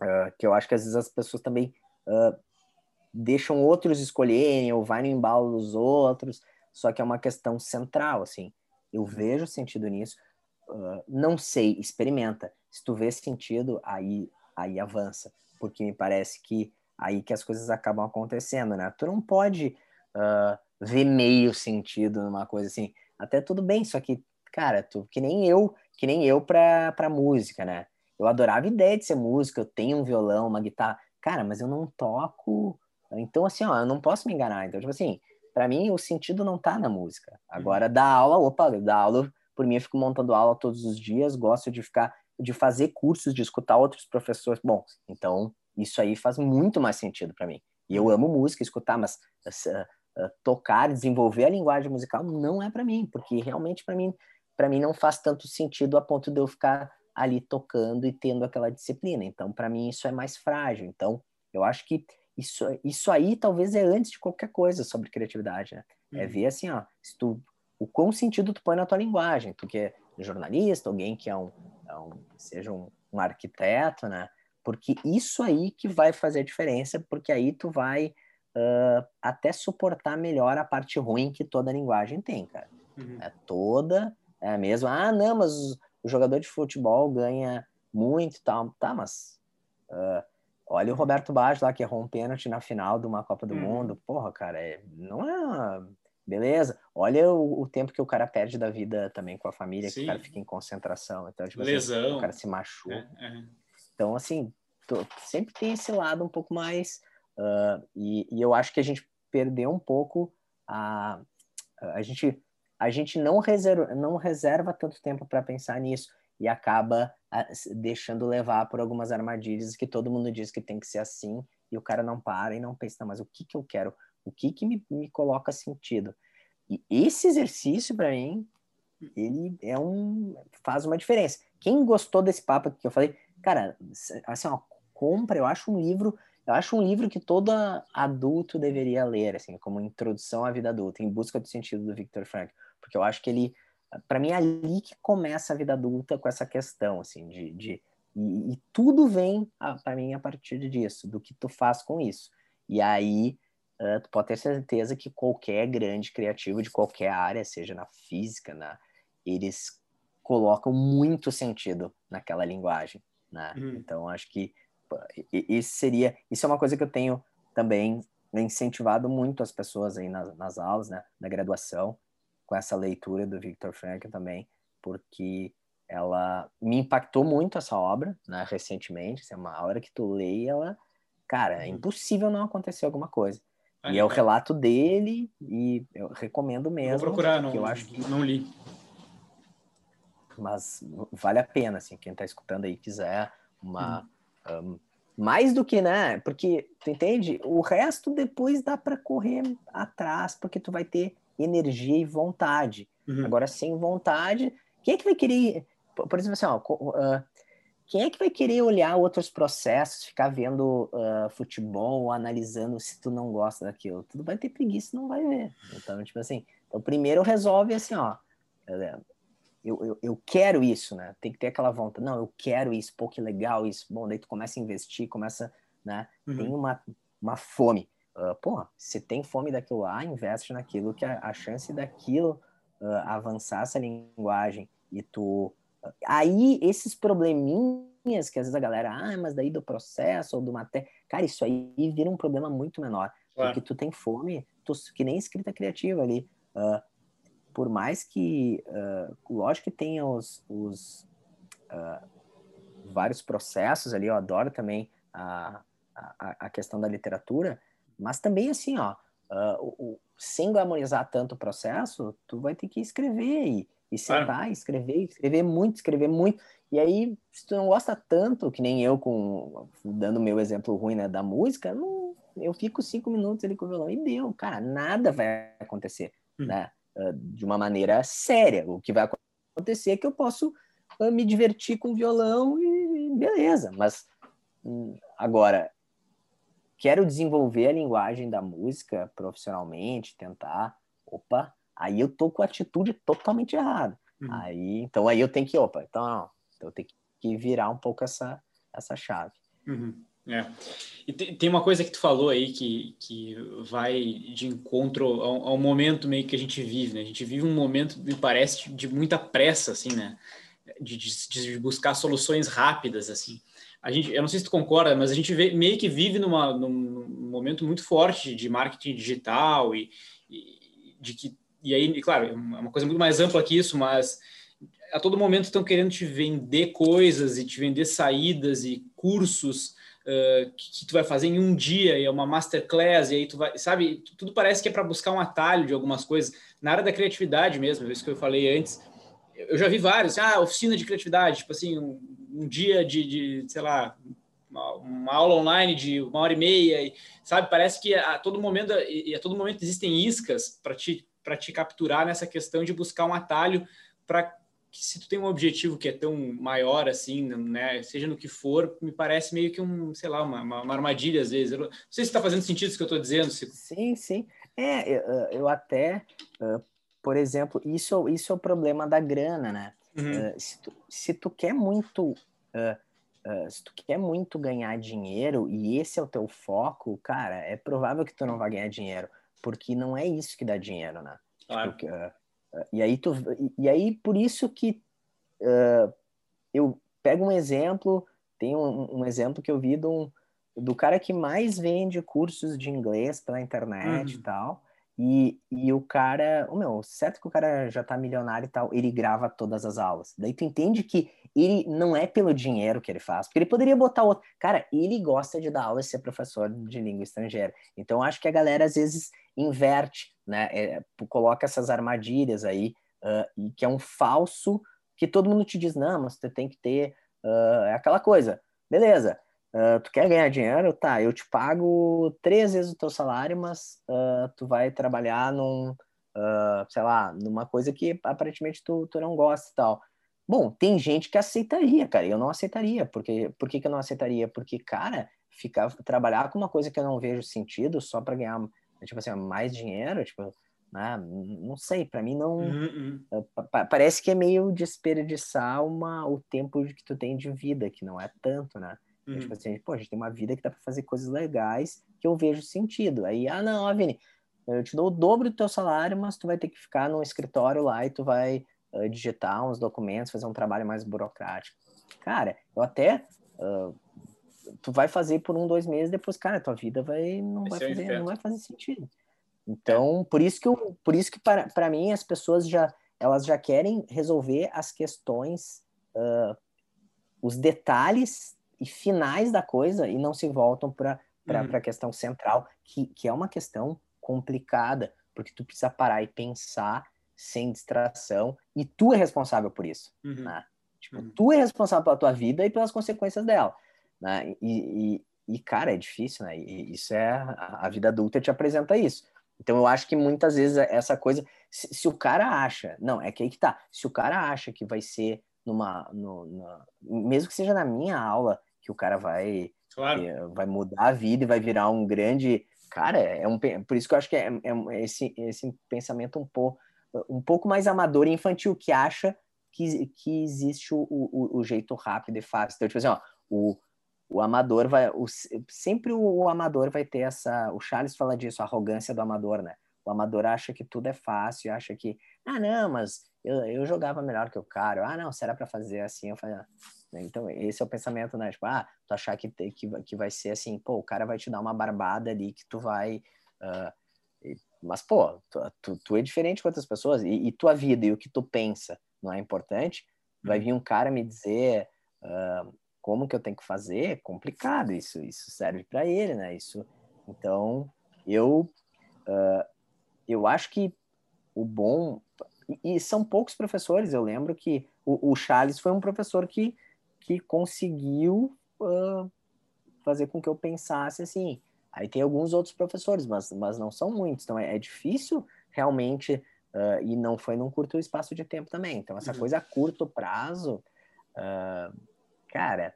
uh, que eu acho que às vezes as pessoas também deixam outros escolherem ou vai no embalo dos outros, só que é uma questão central, assim. Eu vejo sentido nisso. Uh, não sei, experimenta. Se tu vê sentido, aí aí avança porque me parece que aí que as coisas acabam acontecendo, né? Tu não pode uh, ver meio sentido numa coisa assim. Até tudo bem, só que, cara, tu, que nem eu, que nem eu pra, pra música, né? Eu adorava a ideia de ser música, eu tenho um violão, uma guitarra. Cara, mas eu não toco. Então, assim, ó, eu não posso me enganar. Então, tipo assim, para mim o sentido não tá na música. Agora, uhum. da aula, opa, da aula, por mim eu fico montando aula todos os dias, gosto de ficar de fazer cursos, de escutar outros professores. Bom, então isso aí faz muito mais sentido para mim. E eu amo música, escutar, mas uh, uh, tocar, desenvolver a linguagem musical não é para mim, porque realmente para mim, para mim não faz tanto sentido a ponto de eu ficar ali tocando e tendo aquela disciplina. Então, para mim isso é mais frágil. Então, eu acho que isso, isso aí talvez é antes de qualquer coisa sobre criatividade, né? É uhum. É ver assim, ó, se tu, o quão sentido tu põe na tua linguagem. Tu que é jornalista, alguém que é um, é um seja um, um, arquiteto, né? porque isso aí que vai fazer a diferença, porque aí tu vai uh, até suportar melhor a parte ruim que toda linguagem tem, cara. Uhum. É toda, é mesmo. Ah, não, mas o jogador de futebol ganha muito e tal. Tá, mas uh, olha o Roberto Baggio lá, que errou um pênalti na final de uma Copa do uhum. Mundo. Porra, cara, é, não é... Beleza. Olha o, o, tempo que o cara perde da vida também com a família, Sim. que o cara fica em concentração. Então, tipo, Lesão. Assim, o cara se machuca. É, é. Então, assim, tô, sempre tem esse lado um pouco mais. Uh, e, e, eu acho que a gente perdeu um pouco a. A gente, a gente não, reserva, não reserva tanto tempo para pensar nisso e acaba deixando levar por algumas armadilhas que todo mundo diz que tem que ser assim e o cara não para e não pensa, mas o que, que eu quero? O que, que me, me coloca sentido? E esse exercício, para mim, ele é um faz uma diferença. Quem gostou desse papo que eu falei, cara, assim, ó, compra, eu acho um livro, eu acho um livro que todo adulto deveria ler, assim, como introdução à vida adulta, em busca do sentido do Viktor Frankl, porque eu acho que ele, para mim, é ali que começa a vida adulta com essa questão, assim, de, de e, e tudo vem para mim a partir disso, do que tu faz com isso. E aí uh, tu pode ter certeza que qualquer grande criativo de qualquer área, seja na física, na, eles colocam muito sentido naquela linguagem, né? Uhum. Então acho que isso seria, isso é uma coisa que eu tenho também incentivado muito as pessoas aí nas, nas aulas, né, na graduação, com essa leitura do Viktor Frankl também, porque ela me impactou muito essa obra, né, recentemente, assim, é uma obra que tu lê ela, cara, é uhum. impossível não acontecer alguma coisa. Ah, e é o relato dele e eu recomendo mesmo. Vou procurar, não, eu acho que não li. Mas vale a pena, assim, quem está escutando aí quiser uma uhum. Um, mais do que, né? Porque, tu entende? O resto depois dá para correr atrás, porque tu vai ter energia e vontade. Uhum. Agora, sem vontade, quem é que vai querer. Por exemplo, assim, ó, uh, quem é que vai querer olhar outros processos, ficar vendo uh, futebol, analisando se tu não gosta daquilo? Tu vai ter preguiça não vai ver. Então, tipo assim, então primeiro resolve assim, ó eu, eu, eu, quero isso, né? Tem que ter aquela vontade. Não, eu quero isso, pô, que legal isso. Bom, daí tu começa a investir, começa, né? Uhum. Tem uma, uma fome. Uh, porra, se tem fome daquilo lá, investe naquilo que a, a chance daquilo uh, avançar essa linguagem e tu... Uh, aí, esses probleminhas que às vezes a galera, ah, mas daí do processo ou do matéria... Cara, isso aí vira um problema muito menor. Claro. Porque tu tem fome, tu, que nem escrita criativa ali. Uh, por mais que, uh, lógico que tenha os, os uh, vários processos ali, eu adoro também a, a, a, questão da literatura, mas também assim, ó, uh, o, sem glamorizar tanto o processo, tu vai ter que escrever e, e sentar, e escrever, escrever muito, escrever muito, e aí, se tu não gosta tanto, que nem eu, com dando meu exemplo ruim né, da música, não, eu fico cinco minutos ali com o violão e deu, cara, nada vai acontecer, hum. né? de uma maneira séria. O que vai acontecer é que eu posso uh, me divertir com violão e, beleza, mas hum, agora quero desenvolver a linguagem da música profissionalmente, tentar, opa, aí eu tô com a atitude totalmente errada. Uhum. Aí, então aí eu tenho que, opa, então, não, então eu tenho que virar um pouco essa essa chave. Uhum. É. E tem uma coisa que tu falou aí que, que vai de encontro ao, ao, momento meio que a gente vive, né? A gente vive um momento, me parece, de muita pressa, assim, né? De, de, de buscar soluções rápidas, assim. A gente, eu não sei se tu concorda, mas a gente vê, meio que vive numa, num momento muito forte de marketing digital e, e de que e aí, claro, é uma coisa muito mais ampla que isso, mas a todo momento estão querendo te vender coisas e te vender saídas e cursos uh, que, que, tu vai fazer em um dia, e é uma masterclass, e aí tu vai, sabe, tudo parece que é para buscar um atalho de algumas coisas, na área da criatividade mesmo, isso que eu falei antes, eu já vi vários, ah, oficina de criatividade, tipo assim, um, um dia de, de, sei lá, uma, uma, aula online de uma hora e meia, e, sabe, parece que a todo momento, e a todo momento existem iscas para te, para te capturar nessa questão de buscar um atalho para que se tu tem um objetivo que é tão maior assim, né, seja no que for, me parece meio que um, sei lá, uma, uma armadilha às vezes. Eu não sei se está fazendo sentido isso que eu estou dizendo. Se... Sim, sim. É, eu, eu até, por exemplo, isso, isso é o problema da grana, né? Uhum. Uh, se, tu, se tu quer muito uh, uh, se tu quer muito ganhar dinheiro e esse é o teu foco, cara, é provável que tu não vai ganhar dinheiro, porque não é isso que dá dinheiro, né? Claro. Tipo, uh, uh, e aí tu, e, e, aí por isso que eu pego um exemplo, tem um, um, exemplo que eu vi do, do cara que mais vende cursos de inglês pela internet uhum. e tal. E, e o cara, o meu, certo que o cara já tá milionário e tal, ele grava todas as aulas. Daí tu entende que ele não é pelo dinheiro que ele faz, porque ele poderia botar outro. Cara, ele gosta de dar aula e ser professor de língua estrangeira. Então acho que a galera às vezes inverte, né? É, coloca essas armadilhas aí, uh, que é um falso que todo mundo te diz, não, mas você tem que ter uh, aquela coisa, beleza. Uh, tu quer ganhar dinheiro? Tá, eu te pago três vezes o teu salário, mas uh, tu vai trabalhar num, uh, sei lá, numa coisa que aparentemente tu, tu não gosta e tal. Bom, tem gente que aceitaria, cara, eu não aceitaria. Porque, por que, que eu não aceitaria? Porque, cara, ficar, trabalhar com uma coisa que eu não vejo sentido só para ganhar, tipo assim, mais dinheiro, tipo, né? não sei, para mim não. Uhum. Parece que é meio desperdiçar uma, o tempo que tu tem de vida, que não é tanto, né? Uhum. Tipo assim, pô, a gente tem uma vida que dá para fazer coisas legais que eu vejo sentido. Aí, ah, não, Vini, eu te dou o dobro do teu salário, mas tu vai ter que ficar num escritório lá e tu vai uh, digitar uns documentos, fazer um trabalho mais burocrático. Cara, eu até. Uh, tu vai fazer por um, dois meses, depois, cara, tua vida vai não vai, fazer, não vai fazer sentido. Então, por isso que eu, por isso que para, para mim as pessoas já elas já querem resolver as questões, uh, os detalhes e finais da coisa e não se voltam para uhum. a questão central, que, que é uma questão complicada, porque tu precisa parar e pensar sem distração, e tu é responsável por isso. Uhum. Né? Tipo, uhum. tu é responsável pela tua vida e pelas consequências dela. Né? E, e, e cara, é difícil, né? E isso é. A, a vida adulta te apresenta isso. Então eu acho que muitas vezes essa coisa, se, se, o cara acha, não, é que aí que tá, se o cara acha que vai ser numa, no, numa, mesmo que seja na minha aula, que o cara vai, claro. é, vai mudar a vida e vai virar um grande. Cara, é um, por isso que eu acho que é, é esse, esse pensamento um pouco, um pouco mais amador e infantil, que acha que, que existe o, o, o jeito rápido e fácil. Então, tipo assim, ó, o, o amador vai. O, sempre o, o, amador vai ter essa. O Charles fala disso, a arrogância do amador, né? O amador acha que tudo é fácil, acha que, ah, não, mas eu, eu jogava melhor que o cara. Ah, não, será para fazer assim? Eu falei, ah, né? Então, esse é o pensamento, né? Tipo, ah, tu achar que, que, que vai ser assim, pô, o cara vai te dar uma barbada ali que tu vai. Uh, e, mas, pô, tu, tu, tu, é diferente com outras pessoas e, e, tua vida e o que tu pensa não é importante. Vai uhum. vir um cara me dizer uh, como que eu tenho que fazer, é complicado. Isso, isso serve para ele, né? Isso. Então, eu, uh, eu acho que o bom. E, são poucos professores. Eu lembro que o, o Charles foi um professor que que conseguiu uh, fazer com que eu pensasse assim. Aí tem alguns outros professores, mas, mas não são muitos. Então é, é difícil realmente, uh, e não foi num curto espaço de tempo também. Então, essa uhum. coisa a curto prazo, uh, cara,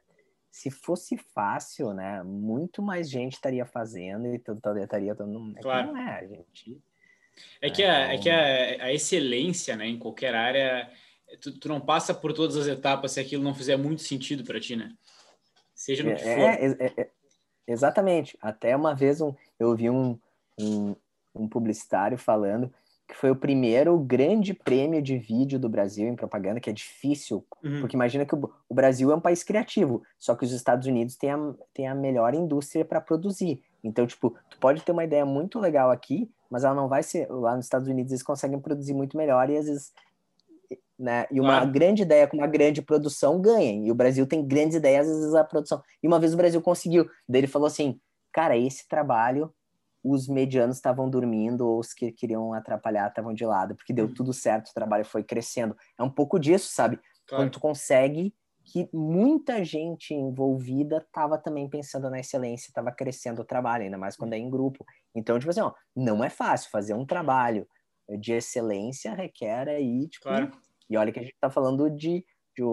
se fosse fácil, né, muito mais gente estaria fazendo e estaria todo é claro. não é, a gente. É que, a, é que a, a excelência, né, em qualquer área tu, tu, não passa por todas as etapas se aquilo não fizer muito sentido para ti, né? Seja no que é, for. É, é, é, exatamente. Até uma vez um, eu vi um, um, um publicitário falando que foi o primeiro grande prêmio de vídeo do Brasil em propaganda, que é difícil, uhum. porque imagina que o, o, Brasil é um país criativo, só que os Estados Unidos têm a, têm a melhor indústria para produzir. Então, tipo, tu pode ter uma ideia muito legal aqui, mas ela não vai ser. Lá nos Estados Unidos eles conseguem produzir muito melhor e às vezes né? E uma claro. grande ideia com uma grande produção ganha. E o Brasil tem grandes ideias, às vezes a produção. E uma vez o Brasil conseguiu. Daí ele falou assim: cara, esse trabalho, os medianos estavam dormindo, ou os que queriam atrapalhar estavam de lado, porque deu uhum. tudo certo, o trabalho foi crescendo. É um pouco disso, sabe? Claro. Quando tu consegue que muita gente envolvida estava também pensando na excelência, estava crescendo o trabalho, ainda mais quando é em grupo. Então, tipo assim, ó, não é fácil fazer um trabalho de excelência requer aí, tipo, claro. E olha que a gente está falando de, de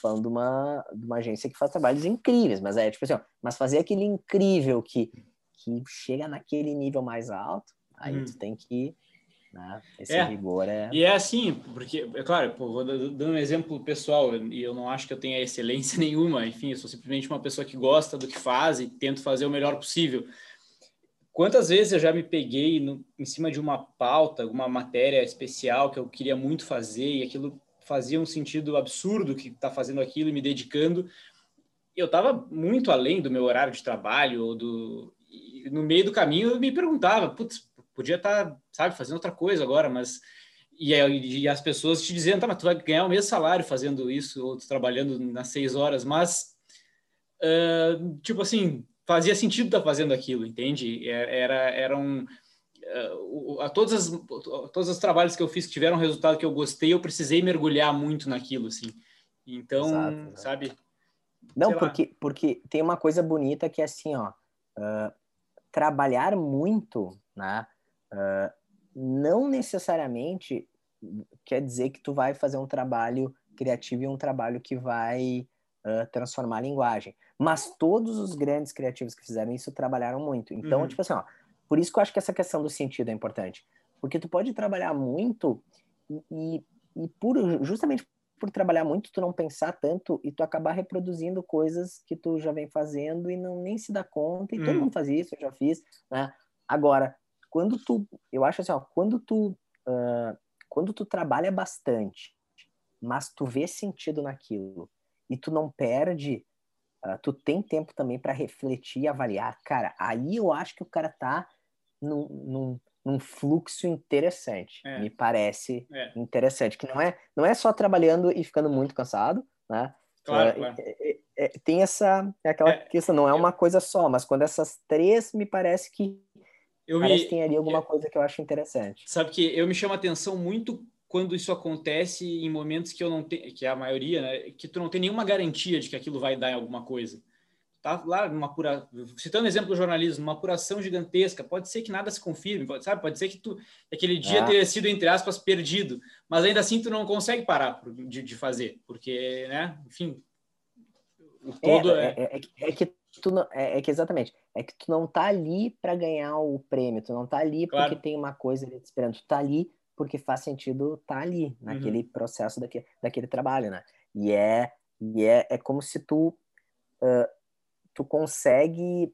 falando de uma, de uma agência que faz trabalhos incríveis, mas é tipo assim, ó, mas fazer aquele incrível que, que chega naquele nível mais alto, aí hum. tu tem que Né? Esse é, rigor é. E é assim, porque, é claro, pô, vou dando um exemplo pessoal, e eu não acho que eu tenha excelência nenhuma, enfim, eu sou simplesmente uma pessoa que gosta do que faz e tento fazer o melhor possível. Quantas vezes eu já me peguei no, em cima de uma pauta, alguma matéria especial que eu queria muito fazer e aquilo fazia um sentido absurdo que está fazendo aquilo e me dedicando. Eu estava muito além do meu horário de trabalho ou do e no meio do caminho eu me perguntava, putz, podia estar, tá, sabe, fazendo outra coisa agora, mas e, e, as pessoas te dizendo, tá, mas tu vai ganhar o mesmo salário fazendo isso ou trabalhando nas seis horas, mas uh, tipo assim fazia sentido estar tá fazendo aquilo, entende? É, era era um uh, a todas as todos os trabalhos que eu fiz que tiveram um resultado que eu gostei, eu precisei mergulhar muito naquilo, assim. Então, exato, sabe? Não, porque porque tem uma coisa bonita que é assim, ó. Uh, trabalhar muito, né? Uh, não necessariamente quer dizer que tu vai fazer um trabalho criativo e um trabalho que vai uh, transformar a linguagem. Mas todos os grandes criativos que fizeram isso trabalharam muito. Então, uhum. tipo assim, ó, por isso que eu acho que essa questão do sentido é importante. Porque tu pode trabalhar muito e, e por, justamente por trabalhar muito, tu não pensar tanto e tu acabar reproduzindo coisas que tu já vem fazendo e não nem se dá conta. E todo hum. mundo faz isso, eu já fiz, né? Agora, quando tu, eu acho assim, ó, quando tu, uh, quando tu trabalha bastante, mas tu vê sentido naquilo e tu não perde, uh, tu tem tempo também para refletir e avaliar, cara, aí eu acho que o cara tá num, num, num fluxo interessante. É. Me parece é. interessante. Que não é, não é só trabalhando e ficando muito cansado, né? Claro, é, claro. É, é, tem essa aquela questão, não é uma coisa só, mas quando essas três me parece que eu parece me, tem ali alguma coisa que eu acho interessante. Sabe que eu me chamo a atenção muito quando isso acontece em momentos que eu não tenho, que é a maioria, né, que tu não tem nenhuma garantia de que aquilo vai dar em alguma coisa tá lá numa apura... citando o exemplo do jornalismo, uma apuração gigantesca, pode ser que nada se confirme, pode, sabe? Pode ser que tu aquele dia é. tenha sido entre aspas perdido, mas ainda assim tu não consegue parar de, de fazer, porque, né? Enfim, o todo é, é... é, é que tu não, é, é, que exatamente é que tu não tá ali para ganhar o prêmio, tu não tá ali claro. porque tem uma coisa ali te esperando, tu tá ali porque faz sentido tá ali naquele uhum. processo daquele, daquele trabalho, né? E é e é, é como se tu uh, tu consegue,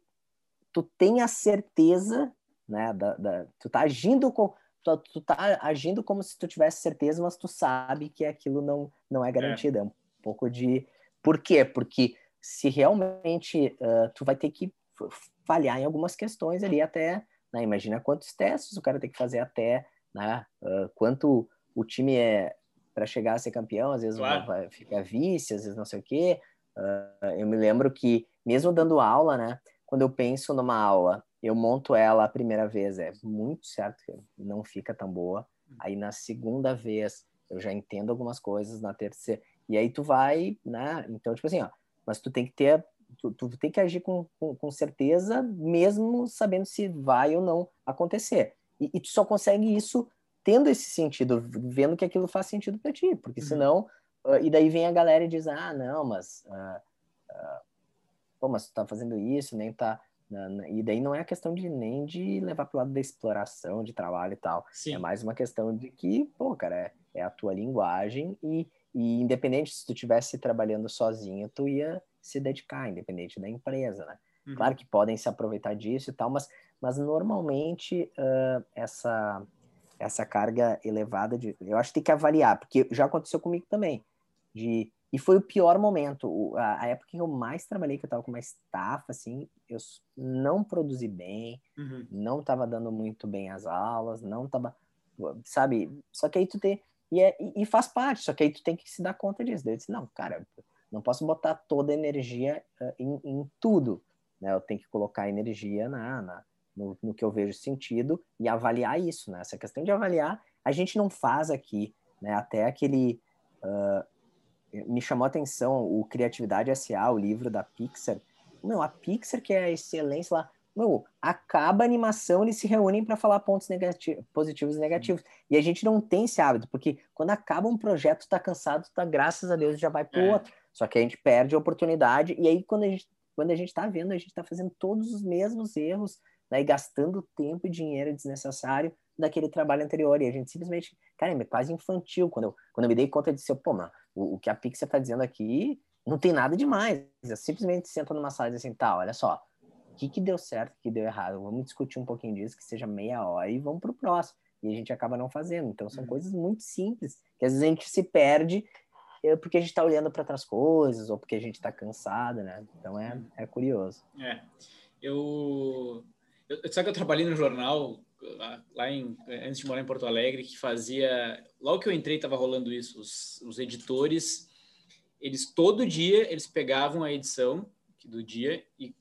tu tem a certeza, né, da, da tu tá agindo com, tu, tu tá agindo como se tu tivesse certeza, mas tu sabe que aquilo não, não é garantido, é, é um pouco de, por quê? Porque se realmente uh, tu vai ter que falhar em algumas questões ali até, né, imagina quantos testes o cara tem que fazer até, né, uh, quanto o time é para chegar a ser campeão, às vezes claro. vai, ficar vice, às vezes não sei o quê. Uh, eu me lembro que mesmo dando aula, né? Quando eu penso numa aula, eu monto ela a primeira vez, é muito certo que não fica tão boa. Aí na segunda vez eu já entendo algumas coisas, na terceira. E aí tu vai, né? Então, tipo assim, ó, mas tu tem que ter. Tu, tu tem que agir com, com, com, certeza, mesmo sabendo se vai ou não acontecer. E, e, tu só consegue isso tendo esse sentido, vendo que aquilo faz sentido para ti, porque uhum. senão. Uh, e daí vem a galera e diz: ah, não, mas. Uh, uh, pô, mas tu tá fazendo isso, nem tá. E daí não é a questão de nem de levar pro lado da exploração, de trabalho e tal. Sim. É mais uma questão de que, pô, cara, é, é a tua linguagem e, e independente se tu estivesse trabalhando sozinho, tu ia se dedicar, independente da empresa, né? Uhum. Claro que podem se aproveitar disso e tal, mas, mas normalmente uh, essa, essa carga elevada de. Eu acho que tem que avaliar, porque já aconteceu comigo também. De e foi o pior momento. A, a época que eu mais trabalhei, que eu tava com uma estafa, assim, eu não produzi bem, uhum. não tava dando muito bem as aulas, não tava, sabe? Só que aí tu tem, e, é, e faz parte, só que aí tu tem que se dar conta disso. Eu disse, não, cara, não posso botar toda a energia em, em, tudo, né? Eu tenho que colocar energia na, na no, no, que eu vejo sentido e avaliar isso, né? Essa questão de avaliar, a gente não faz aqui, né? Até aquele... Uh, me chamou a atenção o Criatividade S.A., o livro da Pixar. Não, a Pixar, que é a excelência lá, meu, acaba a animação, eles se reúnem para falar pontos negativos, positivos e negativos. E a gente não tem esse hábito, porque quando acaba um projeto, tá cansado, tá, graças a Deus, já vai pro é. outro. Só que a gente perde a oportunidade, e aí quando a gente, quando a gente tá vendo, a gente tá fazendo todos os mesmos erros né, e gastando tempo e dinheiro desnecessário daquele trabalho anterior. E a gente simplesmente, cara, é quase infantil. Quando eu, quando eu me dei conta de ser, pô, mano, o, o que a Pixar está dizendo aqui não tem nada demais. Eu simplesmente senta numa sala e diz assim, tá, olha só, o que, que deu certo, o que deu errado? Vamos discutir um pouquinho disso, que seja meia hora e vamos pro próximo. E a gente acaba não fazendo. Então são uhum. coisas muito simples, que às vezes a gente se perde é, porque a gente está olhando para outras coisas ou porque a gente está cansado, né? Então é, é curioso. É. Eu, eu sabe que eu trabalhei no jornal lá em, antes de morar em Porto Alegre, que fazia. Logo que eu entrei, estava rolando isso. Os, os, editores, eles todo dia eles pegavam a edição do dia e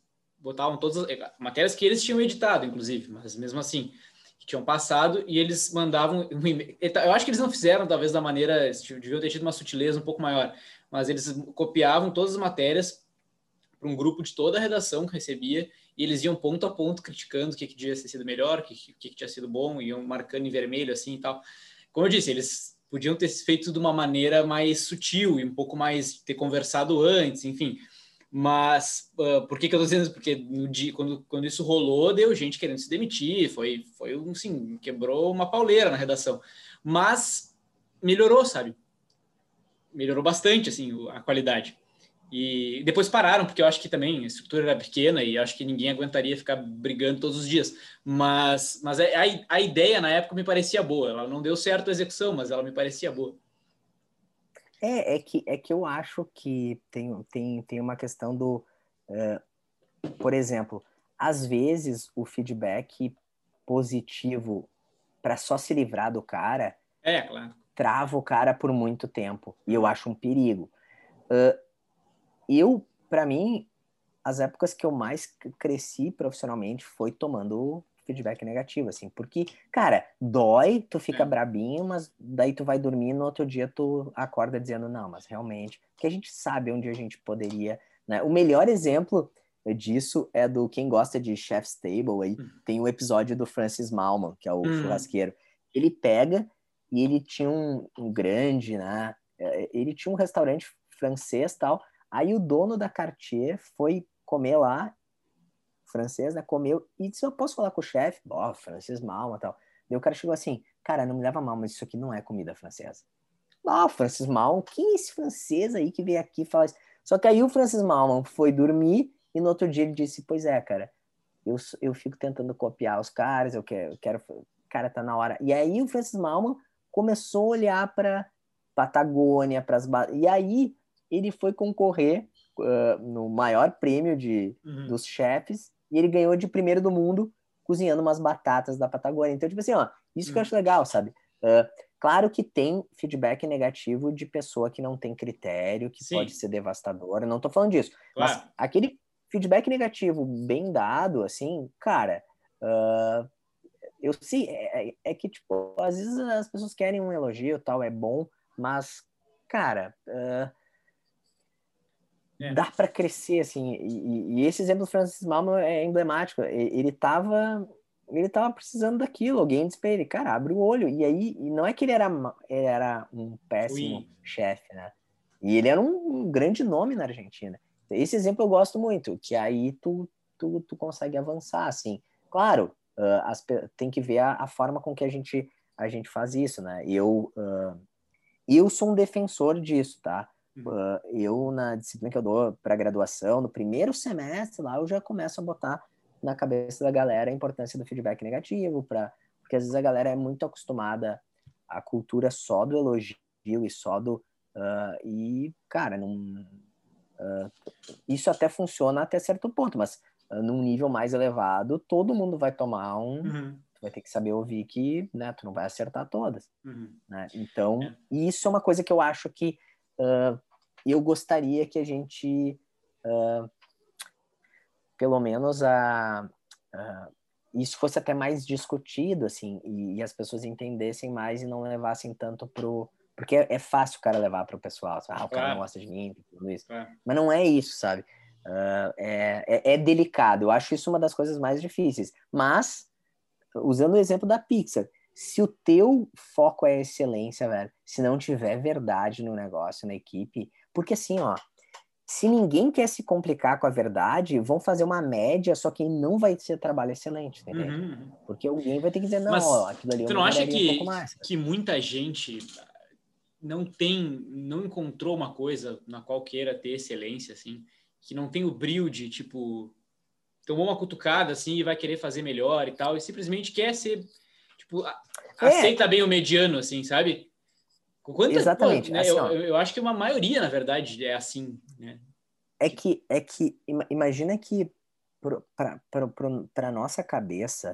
botavam todas as eh, matérias que eles tinham editado, inclusive, mas mesmo assim, que tinham passado, e eles mandavam um e-mail. Eu acho que eles não fizeram, talvez, da maneira. Deviam ter tido uma sutileza um pouco maior, mas eles copiavam todas as matérias para um grupo de toda a redação que recebia e eles iam ponto a ponto criticando o que, que ter sido melhor, o que, que, que tinha sido bom, iam marcando em vermelho assim e tal. Como eu disse, eles podiam ter feito de uma maneira mais sutil e um pouco mais ter conversado antes, enfim. Mas uh, por que, que eu tô dizendo isso? Porque no dia, quando, quando isso rolou, deu gente querendo se demitir, foi, foi um, assim, quebrou uma pauleira na redação. Mas melhorou, sabe? Melhorou bastante, assim, a qualidade. E depois pararam, porque eu acho que também a estrutura era pequena e acho que ninguém aguentaria ficar brigando todos os dias. Mas, mas a, a ideia na época me parecia boa. Ela não deu certo a execução, mas ela me parecia boa. É, é que, é que eu acho que tem, tem, tem uma questão do. Uh, por exemplo, às vezes o feedback positivo para só se livrar do cara. É, claro. Trava o cara por muito tempo. E eu acho um perigo. Uh, eu, para mim, as épocas que eu mais cresci profissionalmente foi tomando feedback negativo, assim, porque, cara, dói, tu fica é. brabinho, mas daí tu vai dormir no outro dia tu acorda dizendo, não, mas realmente, que a gente sabe onde a gente poderia, né? O melhor exemplo disso é do quem gosta de Chef's Table, aí hum. tem o um episódio do Francis Malman, que é o hum. churrasqueiro. Ele pega e ele tinha um, um grande, né? É, ele tinha um restaurante francês tal, Aí o dono da Cartier foi comer lá, francês, né? Comeu e disse: Eu posso falar com o chefe? Ó, francês mal e tal. Daí o cara chegou assim: Cara, não me leva mal, mas isso aqui não é comida francesa. Ó, oh, Francis Malman, quem é esse francês aí que veio aqui falar isso? Só que aí o Francis Malman foi dormir e no outro dia ele disse: Pois é, cara, eu, eu fico tentando copiar os caras, eu quero, eu quero. Cara, tá na hora. E aí o Francis Malman começou a olhar para Patagônia, para as. E aí ele foi concorrer uh, no maior prêmio de, uhum. dos chefes e ele ganhou de primeiro do mundo cozinhando umas batatas da Patagônia. Então, tipo assim, ó, isso que eu uhum. acho legal, sabe? Uh, claro que tem feedback negativo de pessoa que não tem critério, que Sim. pode ser devastadora, não tô falando disso. Claro. Mas aquele feedback negativo bem dado, assim, cara, uh, eu sim, é, é, é, que, tipo, às vezes as pessoas querem um elogio, tal, é bom, mas, cara, uh, é. dá para crescer, assim. E, e, esse exemplo do Francis Malman é emblemático. Ele estava ele tava precisando daquilo. Alguém disse para ele, cara, abre o olho. E aí, e não é que ele era, ele era um péssimo chefe, né? E ele era um, um, grande nome na Argentina. Esse exemplo eu gosto muito, que aí tu, tu, tu consegue avançar, assim. Claro, uh, as, tem que ver a, a, forma com que a gente, a gente faz isso, né? Eu, uh, eu sou um defensor disso, tá? Uh, eu, na disciplina que eu dou para graduação, no primeiro semestre lá, eu já começo a botar na cabeça da galera a importância do feedback negativo, pra, porque às vezes a galera é muito acostumada à cultura só do elogio e só do. Uh, e, cara, não, uh, isso até funciona até certo ponto, mas num nível mais elevado, todo mundo vai tomar um. Uhum. Vai ter que saber ouvir que né, tu não vai acertar todas. Uhum. Né? Então, é. isso é uma coisa que eu acho que uh, eu gostaria que a gente, uh, pelo menos, a, isso fosse até mais discutido, assim, e, e, as pessoas entendessem mais e não levassem tanto pro... Porque é, é fácil o cara levar pro pessoal, sabe? ah, o cara não gosta de mim, tudo isso. É. Mas não é isso, sabe? Uh, é, é, é, delicado. Eu acho isso uma das coisas mais difíceis. Mas, usando o exemplo da Pixar, se o teu foco é excelência, velho, se não tiver verdade no negócio, na equipe, porque assim, ó, se ninguém quer se complicar com a verdade, vão fazer uma média, só que não vai ser trabalho excelente, entendeu? Uhum. Porque alguém vai ter que dizer, não, Mas ó, aquilo ali tu não acha que, um que muita gente não tem, não encontrou uma coisa na qual queira ter excelência, assim, que não tem o brilho de, tipo, tomou uma cutucada, assim, e vai querer fazer melhor e tal, e simplesmente quer ser, tipo, é. aceita bem o mediano, assim, sabe? Quanta, Exatamente. Pô, né, assim, eu, eu, acho que uma maioria, na verdade, é assim, né? É que, é que imagina que para nossa cabeça,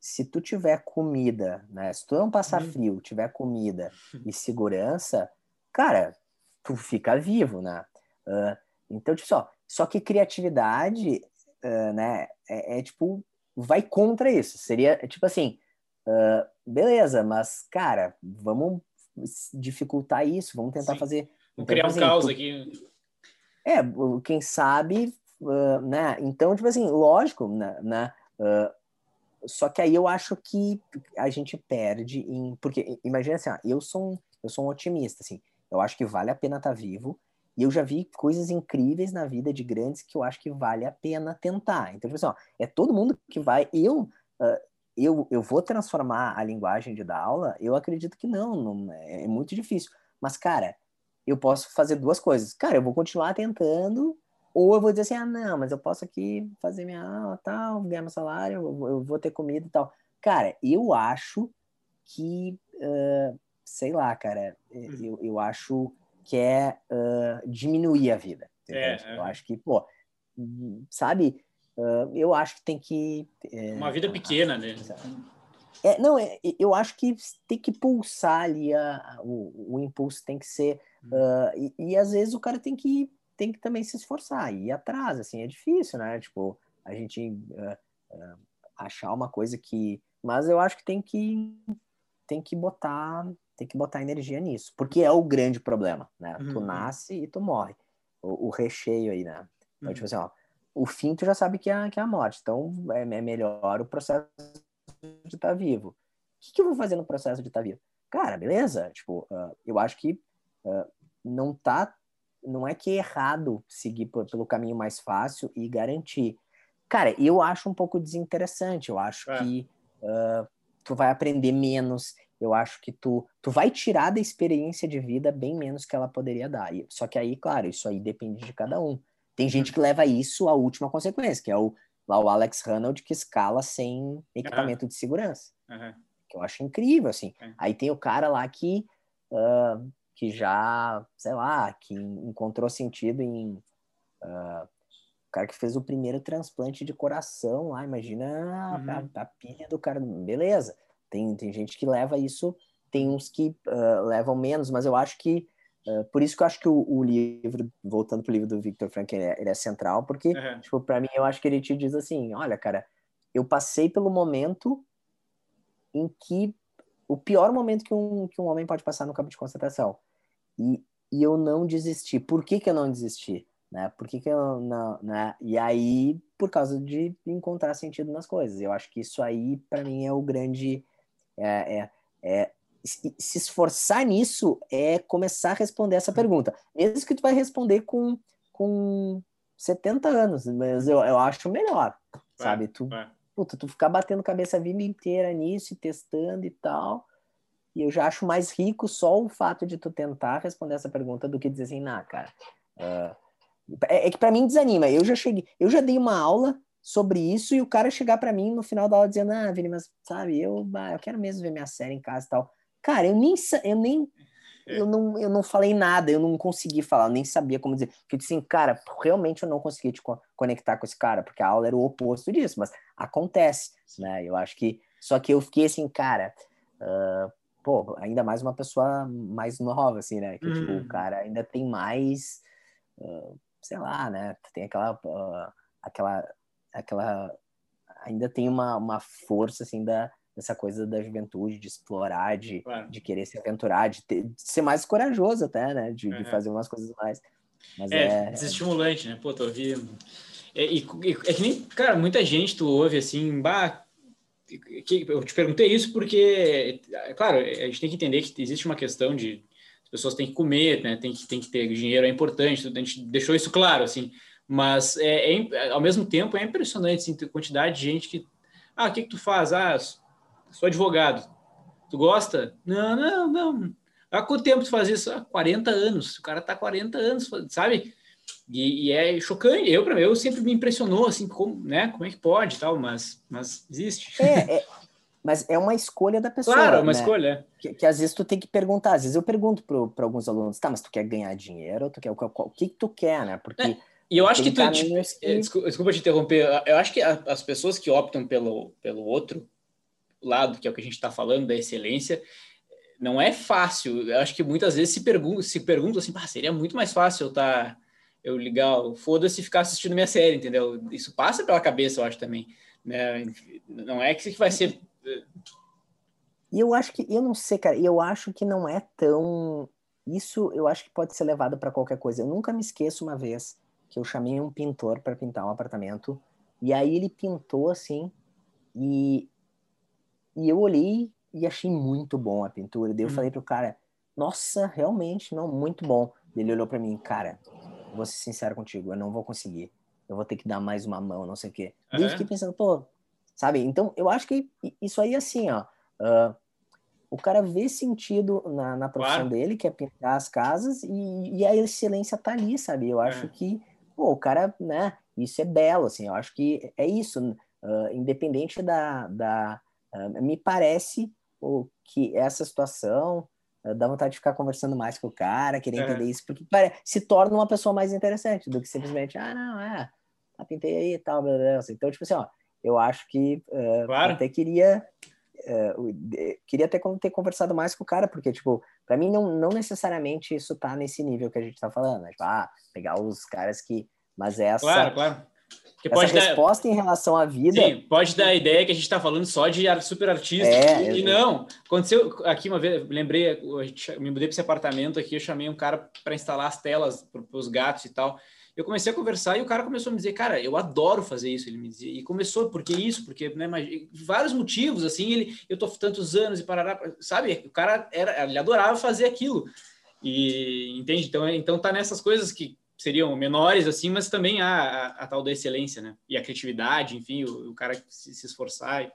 se tu tiver comida, né? Se tu não passar uhum. frio, tiver comida e segurança, cara, tu fica vivo, né? Uh, então, tipo, só, só que criatividade, uh, né? É, é, tipo, vai contra isso. Seria, tipo assim, uh, beleza, mas, cara, vamos dificultar isso, vamos tentar Sim. fazer. Vamos criar um caos tu... aqui. É, quem sabe, uh, né? Então, tipo assim, lógico, né? Uh, só que aí eu acho que a gente perde em. Porque, imagina assim, eu, sou um, eu sou um otimista, assim. Eu acho que vale a pena estar tá vivo. E eu já vi coisas incríveis na vida de grandes que eu acho que vale a pena tentar. Então, tipo assim, ó, é todo mundo que vai. Eu, uh, eu, eu vou transformar a linguagem de dar aula? Eu acredito que não, não é, é muito difícil. Mas, cara, eu posso fazer duas coisas. Cara, eu vou continuar tentando, ou eu vou dizer assim, ah, não, mas eu posso aqui fazer minha aula, tal, ganhar meu salário, eu vou ter comida e tal. Cara, eu acho que, uh, sei lá, cara, uhum. eu, eu acho que é uh, diminuir a vida. É, é, eu acho que, pô, sabe, Uh, eu acho que tem que. É, Uma vida pequena, né? É, não, é, eu acho que tem que pulsar ali, a, o, o impulso tem que ser. Uh, e, e, às vezes o cara tem que, tem que também se esforçar, e ir atrás, assim, é difícil, né? Tipo, a gente uh, achar uma coisa que. Mas eu acho que tem que tem que botar tem que botar energia nisso, porque é o grande problema, né? Uhum. Tu nasce e tu morre. O, o recheio aí, né? Então, uhum. tipo assim, ó, o fim tu já sabe que é, que é a morte. Então é, é melhor o processo de estar tá vivo. O que, que, eu vou fazer no processo de estar tá vivo? Cara, beleza. Tipo, uh, eu acho que uh, não tá. Não é que é errado seguir por, pelo caminho mais fácil e garantir. Cara, eu acho um pouco desinteressante. Eu acho é. que uh, tu vai aprender menos. Eu acho que tu, tu vai tirar da experiência de vida bem menos que ela poderia dar. Só que aí, claro, isso aí depende de cada um. Tem gente que leva isso à última consequência, que é o, lá o Alex Honnold que escala sem equipamento uhum. de segurança. Uhum. Que eu acho incrível, assim. Uhum. Aí tem o cara lá que, uh, que já, sei lá, que encontrou sentido em... Uh, o cara que fez o primeiro transplante de coração lá, imagina uhum. a, a, pilha do cara. Beleza, tem, tem gente que leva isso, tem uns que uh, levam menos, mas eu acho que Uh, por isso que eu acho que o, o livro, voltando pro livro do Victor Frank, ele é, ele é central, porque, uhum. tipo, para mim, eu acho que ele te diz assim, olha, cara, eu passei pelo momento em que o pior momento que um, que um homem pode passar no campo de concentração. E, e eu não desisti. Por que, que eu não desisti? Né? Por que, que eu não. Né? E aí, por causa de encontrar sentido nas coisas. Eu acho que isso aí, para mim, é o grande. É, é, é se esforçar nisso é começar a responder essa pergunta. Mesmo que tu vai responder com, com 70 anos, mas eu, eu acho melhor, vai, sabe? Tu, puta, tu ficar batendo cabeça a vida inteira nisso e testando e tal. E eu já acho mais rico só o fato de tu tentar responder essa pergunta do que dizer assim, nah, cara. Uh, é, é, que para mim desanima. Eu já cheguei, eu já dei uma aula sobre isso e o cara chegar para mim no final da aula dizendo, ah, Vini, mas sabe, eu, eu quero mesmo ver minha série em casa e tal. Cara, eu nem, eu nem é. eu não, eu não falei nada, eu não consegui falar, eu nem sabia como dizer. Porque eu disse assim, cara, realmente eu não consegui te conectar com esse cara, porque a aula era o oposto disso, mas acontece, né? Eu acho que. Só que eu fiquei assim, cara, uh, pô, ainda mais uma pessoa mais nova, assim, né? Que, uhum. tipo, o uhum. cara ainda tem mais, uh, sei lá, né? Tem aquela. Uh, aquela. aquela ainda tem uma, uma força, assim, da essa coisa da juventude, de explorar, de, de querer se aventurar, de, ter, de, ser mais corajoso até, né? De, uhum. de, fazer umas coisas mais. Mas é, é desestimulante, né? Pô, tô ouvindo. É, e, é que nem, cara, muita gente tu ouve assim, bah, que, eu te perguntei isso porque, é claro, a gente tem que entender que existe uma questão de pessoas têm que comer, né? Tem que, tem que ter dinheiro, é importante, a gente deixou isso claro, assim. Mas, é, é ao mesmo tempo, é impressionante assim, a quantidade de gente que... Ah, o que, que tu faz? Ah, sou advogado. Tu gosta? Não, não, não. Há quanto tempo tu faz isso? Há 40 anos. O cara tá 40 anos, sabe? E, e é chocante. Eu, para mim, eu sempre me impressionou, assim, como, né? Como é que pode tal, mas, mas existe. É, é, mas é uma escolha da pessoa. Claro, é uma né? escolha. É. Que, que, às vezes tu tem que perguntar. Às vezes eu pergunto para alguns alunos, tá, mas tu quer ganhar dinheiro? Ou tu quer, o, o que, que tu quer, né? Porque. É, e eu acho que tu. Tipo, que... Desculpa, desculpa, te interromper. Eu acho que a, as pessoas que optam pelo, pelo outro lado, que é o que a gente está falando, da excelência, não é fácil. Eu acho que muitas vezes se perguntam se pergunta assim, ah, seria muito mais fácil eu. Tá eu ligar o foda-se ficar assistindo minha série, entendeu? Isso passa pela cabeça, eu acho também. Né? Não é que vai ser. E eu acho que, eu não sei, cara, eu acho que não é tão. Isso eu acho que pode ser levado para qualquer coisa. Eu nunca me esqueço uma vez que eu chamei um pintor para pintar um apartamento, e aí ele pintou assim, e, e eu olhei e achei muito bom a pintura. Daí eu hum. falei pro cara, nossa, realmente, não, muito bom. Ele olhou para mim, cara, vou ser sincero contigo, eu não vou conseguir. Eu vou ter que dar mais uma mão, não sei o quê. Uhum. E eu fiquei pensando, pô, sabe? Então, eu acho que isso aí, assim, ó. Uh, o cara vê sentido na, na profissão claro. dele, que é pintar as casas, e, e, a excelência tá ali, sabe? Eu acho é. que, pô, o cara, né? Isso é belo, assim. Eu acho que é isso. Uh, independente da... da uh, me parece o que essa situação dá vontade de ficar conversando mais com o cara, querer é. entender isso, porque para, se torna uma pessoa mais interessante do que simplesmente, ah, não, é, tá, pintei aí e tal, beleza. Então, tipo assim, ó, eu acho que uh, claro. até queria uh, queria até ter conversado mais com o cara, porque, tipo, para mim não, não necessariamente isso tá nesse nível que a gente tá falando, né? Tipo, ah, pegar os caras que... Mas essa... Claro, claro que Essa pode resposta dar... em relação à vida. Sim, pode dar a ideia que a gente está falando só de super artista. É, e não. Aconteceu aqui uma vez, lembrei, eu me mudei para esse apartamento aqui, eu chamei um cara para instalar as telas para os gatos e tal. Eu comecei a conversar e o cara começou a me dizer, cara, eu adoro fazer isso. Ele me dizia, e começou, porque isso, porque, né, mas, vários motivos, assim, ele, eu tô tantos anos e parará, sabe? O cara era, ele adorava fazer aquilo. E entende? Então, então tá nessas coisas que seriam menores, assim, mas também há a, a, tal da excelência, né? E a criatividade, enfim, o, o cara se, se, esforçar.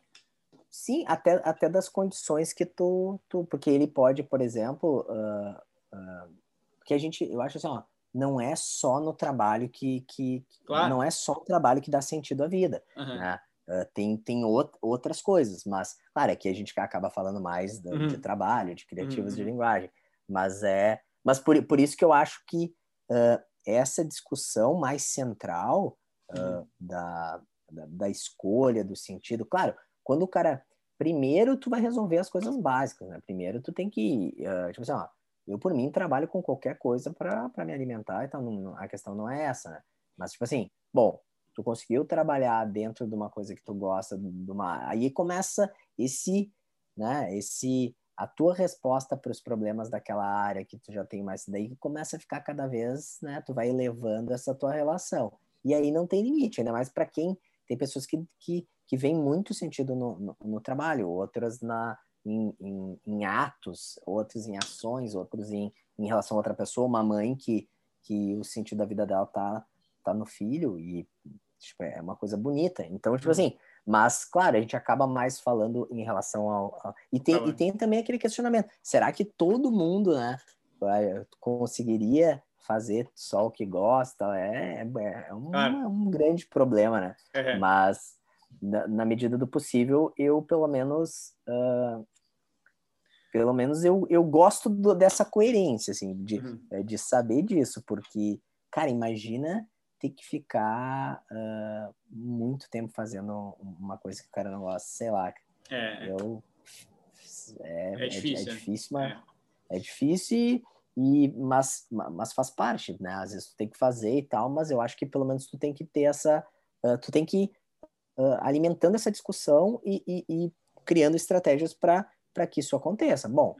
Sim, até, até das condições que tu, tu... Porque ele pode, por exemplo... Uh, uh, porque a gente... Eu acho assim, ó, não é só no trabalho que... que claro. Não é só o trabalho que dá sentido à vida, uhum. né? Uh, tem, tem outras coisas, mas, claro, aqui a gente acaba falando mais de, uhum. de trabalho, de criativos uhum. de linguagem, mas é... Mas por, por isso que eu acho que uh, essa discussão mais central uh, da, da, da, escolha, do sentido. Claro, quando o cara. Primeiro, tu vai resolver as coisas básicas, né? Primeiro, tu tem que. Uh, tipo assim, ó, eu, por mim, trabalho com qualquer coisa para me alimentar, então não, a questão não é essa, né? Mas, tipo assim, bom, tu conseguiu trabalhar dentro de uma coisa que tu gosta, de uma... aí começa esse, né, esse a tua resposta para os problemas daquela área que tu já tem mais daí começa a ficar cada vez, né? Tu vai elevando essa tua relação. E aí não tem limite, ainda mais para quem tem pessoas que, que, que veem muito sentido no, no, no trabalho, outras na, em, em, em, atos, outros em ações, outros em, em relação a outra pessoa, uma mãe que, que o sentido da vida dela tá, tá no filho e tipo, é uma coisa bonita. Então, tipo uhum. assim, mas, claro, a gente acaba mais falando em relação ao. ao... E, tem, e tem também aquele questionamento: será que todo mundo né, conseguiria fazer só o que gosta? É, é, é um, claro. um, grande problema, né? É. Mas, na, na, medida do possível, eu pelo menos. Uh, pelo menos eu, eu gosto do, dessa coerência, assim, de, uhum. É, de saber disso, porque, cara, imagina ter que ficar uh, muito tempo fazendo uma coisa que o cara não gosta, sei lá. É. Eu, é, é difícil. É, é difícil, mas, é. é difícil e, mas, mas faz parte, né? Às vezes tu tem que fazer e tal, mas eu acho que pelo menos tu tem que ter essa. Uh, tu tem que uh, alimentando essa discussão e, e, e criando estratégias para que isso aconteça. Bom,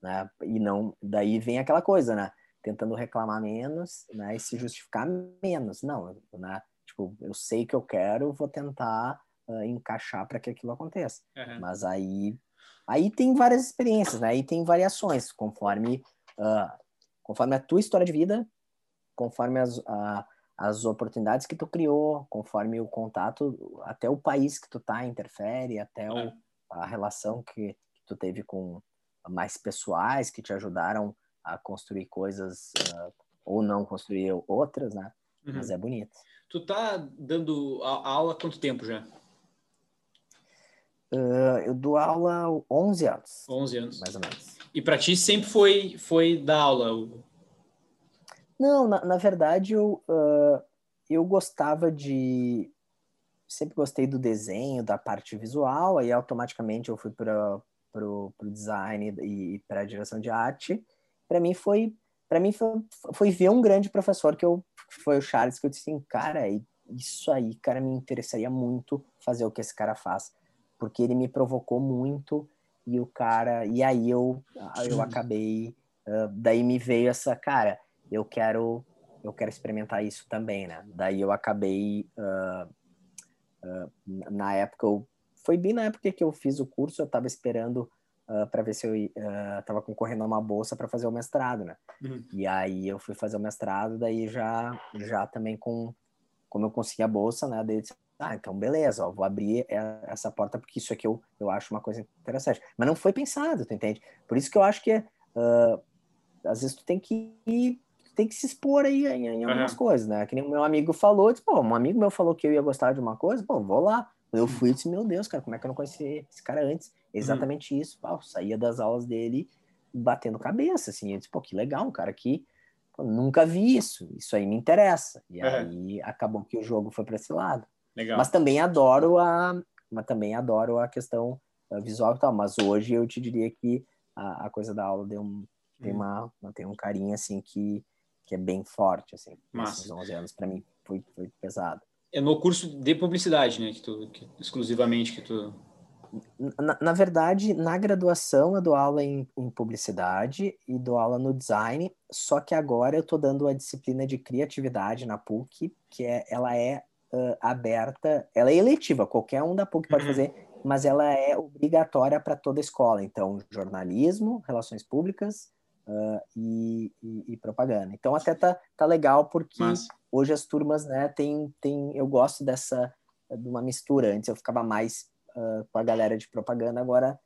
né? E não. Daí vem aquela coisa, né? Tentando reclamar menos, né, e se justificar menos. Não, né, tipo, eu sei que eu quero, vou tentar uh, encaixar para que aquilo aconteça. Uhum. Mas aí, aí tem várias experiências, né, aí tem variações conforme uh, conforme a tua história de vida, conforme as, uh, as oportunidades que tu criou, conforme o contato, até o país que tu tá interfere, até o, a relação que, que, tu teve com mais pessoais que te ajudaram a construir coisas uh, ou não construir outras, né? Uhum. Mas é bonito. Tu tá dando aula há quanto tempo já? Uh, eu dou aula há 11 anos. 11 anos. Mais ou menos. E para ti sempre foi, foi dar aula? Não, na, na verdade eu, uh, eu gostava de. Sempre gostei do desenho, da parte visual, aí automaticamente eu fui para o design e para a direção de arte. Para mim foi. Para mim foi, foi ver um grande professor que eu foi o Charles que eu disse assim, cara, isso aí, cara, me interessaria muito fazer o que esse cara faz porque ele me provocou muito e o cara e aí eu eu acabei uh, daí me veio essa cara eu quero eu quero experimentar isso também né daí eu acabei uh, uh, na época eu, foi bem na época que eu fiz o curso eu estava esperando para ver se eu estava concorrendo a uma bolsa para fazer o mestrado né uhum. e aí eu fui fazer o mestrado daí já já também com como eu consegui a bolsa né daí ah, então beleza, ó, vou abrir essa porta porque isso aqui eu, eu acho uma coisa interessante. Mas não foi pensado, tu entende? Por isso que eu acho que uh, às vezes tu tem que ir, tem que se expor aí em, em algumas uhum. coisas, né? Que nem o meu amigo falou, disse, pô, um amigo meu falou que eu ia gostar de uma coisa, pô, vou lá. Eu fui e disse, meu Deus, cara, como é que eu não conheci esse cara antes? Exatamente uhum. isso. Pô, saía das aulas dele batendo cabeça, assim. Eu disse, pô, que legal, um cara que nunca vi isso, isso aí me interessa. E uhum. aí acabou que o jogo foi para esse lado. Legal. Mas também adoro a, mas também adoro a questão eh, visual e tal. Mas hoje eu te diria que a, a coisa da aula deu um, tem, hum. uma, tem um carinho assim que, que é bem forte, assim. Esses 11 anos para mim foi, foi pesado. É no curso de publicidade, né? Que tu, que, exclusivamente que tu na, na, verdade, na graduação eu dou aula em, em, publicidade e dou aula no design, só que agora eu estou dando a disciplina de criatividade na PUC, que é, ela é uh, aberta, ela é eletiva, qualquer um da PUC pode uhum. fazer, mas ela é obrigatória para toda a escola. Então, jornalismo, relações públicas uh, e, e, e, propaganda. Então, até tá, tá legal porque mas... hoje as turmas, né, tem, tem, eu gosto dessa, de uma mistura. Antes eu ficava mais uh, com a galera de propaganda, agora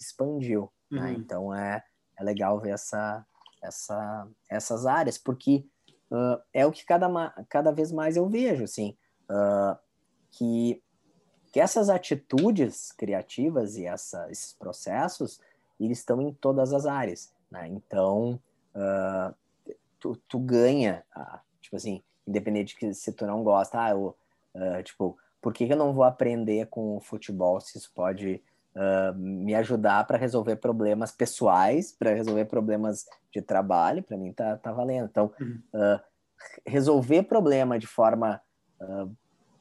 expandiu. Né? Uhum. Né? Então, é, é legal ver essa, essa, essas áreas, porque Uh, é o que cada, cada vez mais eu vejo, assim, uh, que, que essas atitudes criativas e essa, esses processos, eles estão em todas as áreas, né? Então, uh, tu, tu, ganha, uh, tipo assim, independente de que se tu não gosta, ah, eu, tipo, por que, que eu não vou aprender com o futebol se isso pode Uh, me ajudar para resolver problemas pessoais, para resolver problemas de trabalho, para mim tá, tá valendo. Então, uhum. uh, resolver problema de forma uh,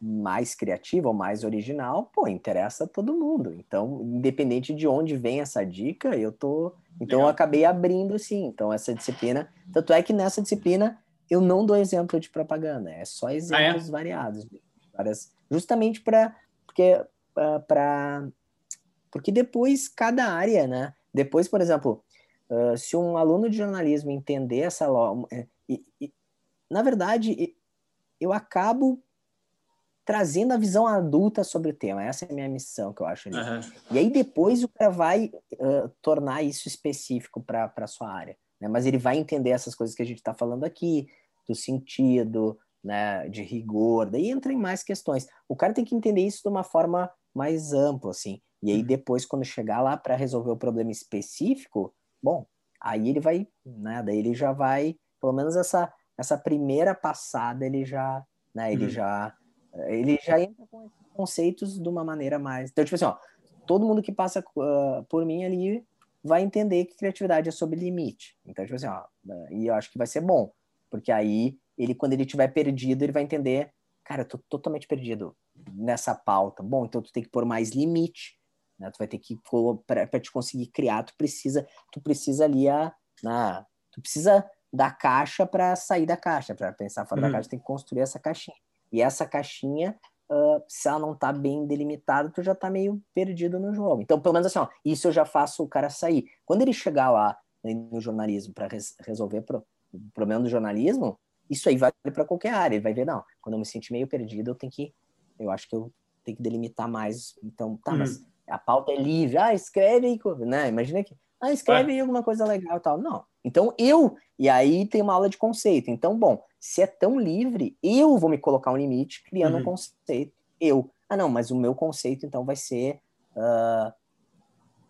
mais criativa ou mais original, pô, interessa a todo mundo. Então, independente de onde vem essa dica, eu tô. Então, Legal. eu acabei abrindo, sim. Então, essa disciplina. Tanto é que nessa disciplina eu não dou exemplo de propaganda, é só exemplos ah, é? variados. Várias, justamente para. Porque, uh, pra, porque depois cada área, né? Depois, por exemplo, uh, se um aluno de jornalismo entender essa. Uh, e, e, na verdade, eu acabo trazendo a visão adulta sobre o tema. Essa é a minha missão, que eu acho. Uhum. E aí depois o cara vai uh, tornar isso específico para a sua área. Né? Mas ele vai entender essas coisas que a gente está falando aqui, do sentido, né, de rigor, daí entra em mais questões. O cara tem que entender isso de uma forma mais ampla, assim. E aí uhum. depois, quando chegar lá para resolver o problema específico, bom, aí ele vai, né, daí ele já vai, pelo menos essa, essa primeira passada ele já, né, ele uhum. já ele já entra com esses conceitos de uma maneira mais. Então, tipo assim, ó, todo mundo que passa uh, por mim ali vai entender que criatividade é sobre limite. Então, tipo assim, ó, e eu acho que vai ser bom, porque aí ele, quando ele tiver perdido, ele vai entender, cara, eu tô totalmente perdido nessa pauta. Bom, então tu tem que pôr mais limite, né? Tu vai ter que para te conseguir criar, tu precisa, tu precisa ali a, na, tu precisa da caixa para sair da caixa, para pensar fora uhum. da caixa, tem que construir essa caixinha. E essa caixinha, uh, se ela não está bem delimitada, tu já está meio perdido no jogo. Então, pelo menos assim, ó, isso eu já faço o cara sair. Quando ele chegar lá no jornalismo para res, resolver pro, o problema do jornalismo, isso aí vale para qualquer área. Ele vai ver, não, quando eu me sentir meio perdido, eu tenho que, eu acho que eu tenho que delimitar mais. Então, tá, uhum. mas a pauta é livre. Ah, escreve aí, né? Imagina que, ah, escreve aí alguma coisa legal e tal. Não. Então, eu, e aí tem uma aula de conceito. Então, bom, se é tão livre, eu vou me colocar um limite criando uhum. um conceito. Eu. Ah, não, mas o meu conceito, então, vai ser, uh,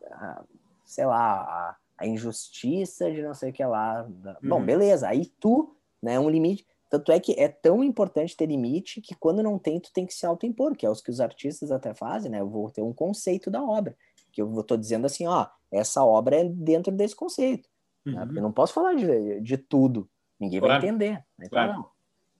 uh, sei lá, a, a, injustiça de não sei o que lá. Uhum. Bom, beleza. Aí tu, né, um limite. Tanto é que é tão importante ter limite que quando não tem, tu tem que se autoimpor, que é os que os artistas até fazem, né? Eu vou ter um conceito da obra, que eu estou dizendo assim, ó, essa obra é dentro desse conceito. Uhum. Né? Eu não posso falar de, de tudo, ninguém claro. vai entender. Né? Então, claro. não.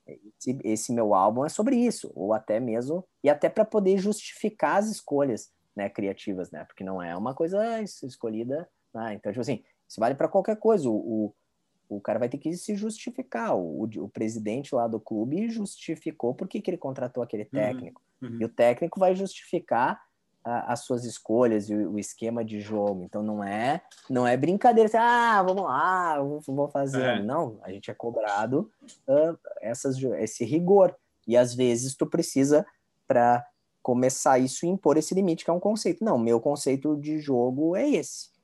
Esse, esse, meu álbum é sobre isso, ou até mesmo, e até para poder justificar as escolhas né, criativas, né? Porque não é uma coisa escolhida. Né? Então, tipo assim, isso vale para qualquer coisa. O, o, o cara vai ter que se justificar. O, o, presidente lá do clube justificou por que, que ele contratou aquele uhum, técnico. Uhum. E o técnico vai justificar a, as suas escolhas e o, o, esquema de jogo. Então não é não é brincadeira. Assim, ah, vamos lá, vou, vou fazer. É. Não, a gente é cobrado uh, essas, esse rigor. E às vezes tu precisa para começar isso e impor esse limite que é um conceito. Não, meu conceito de jogo é esse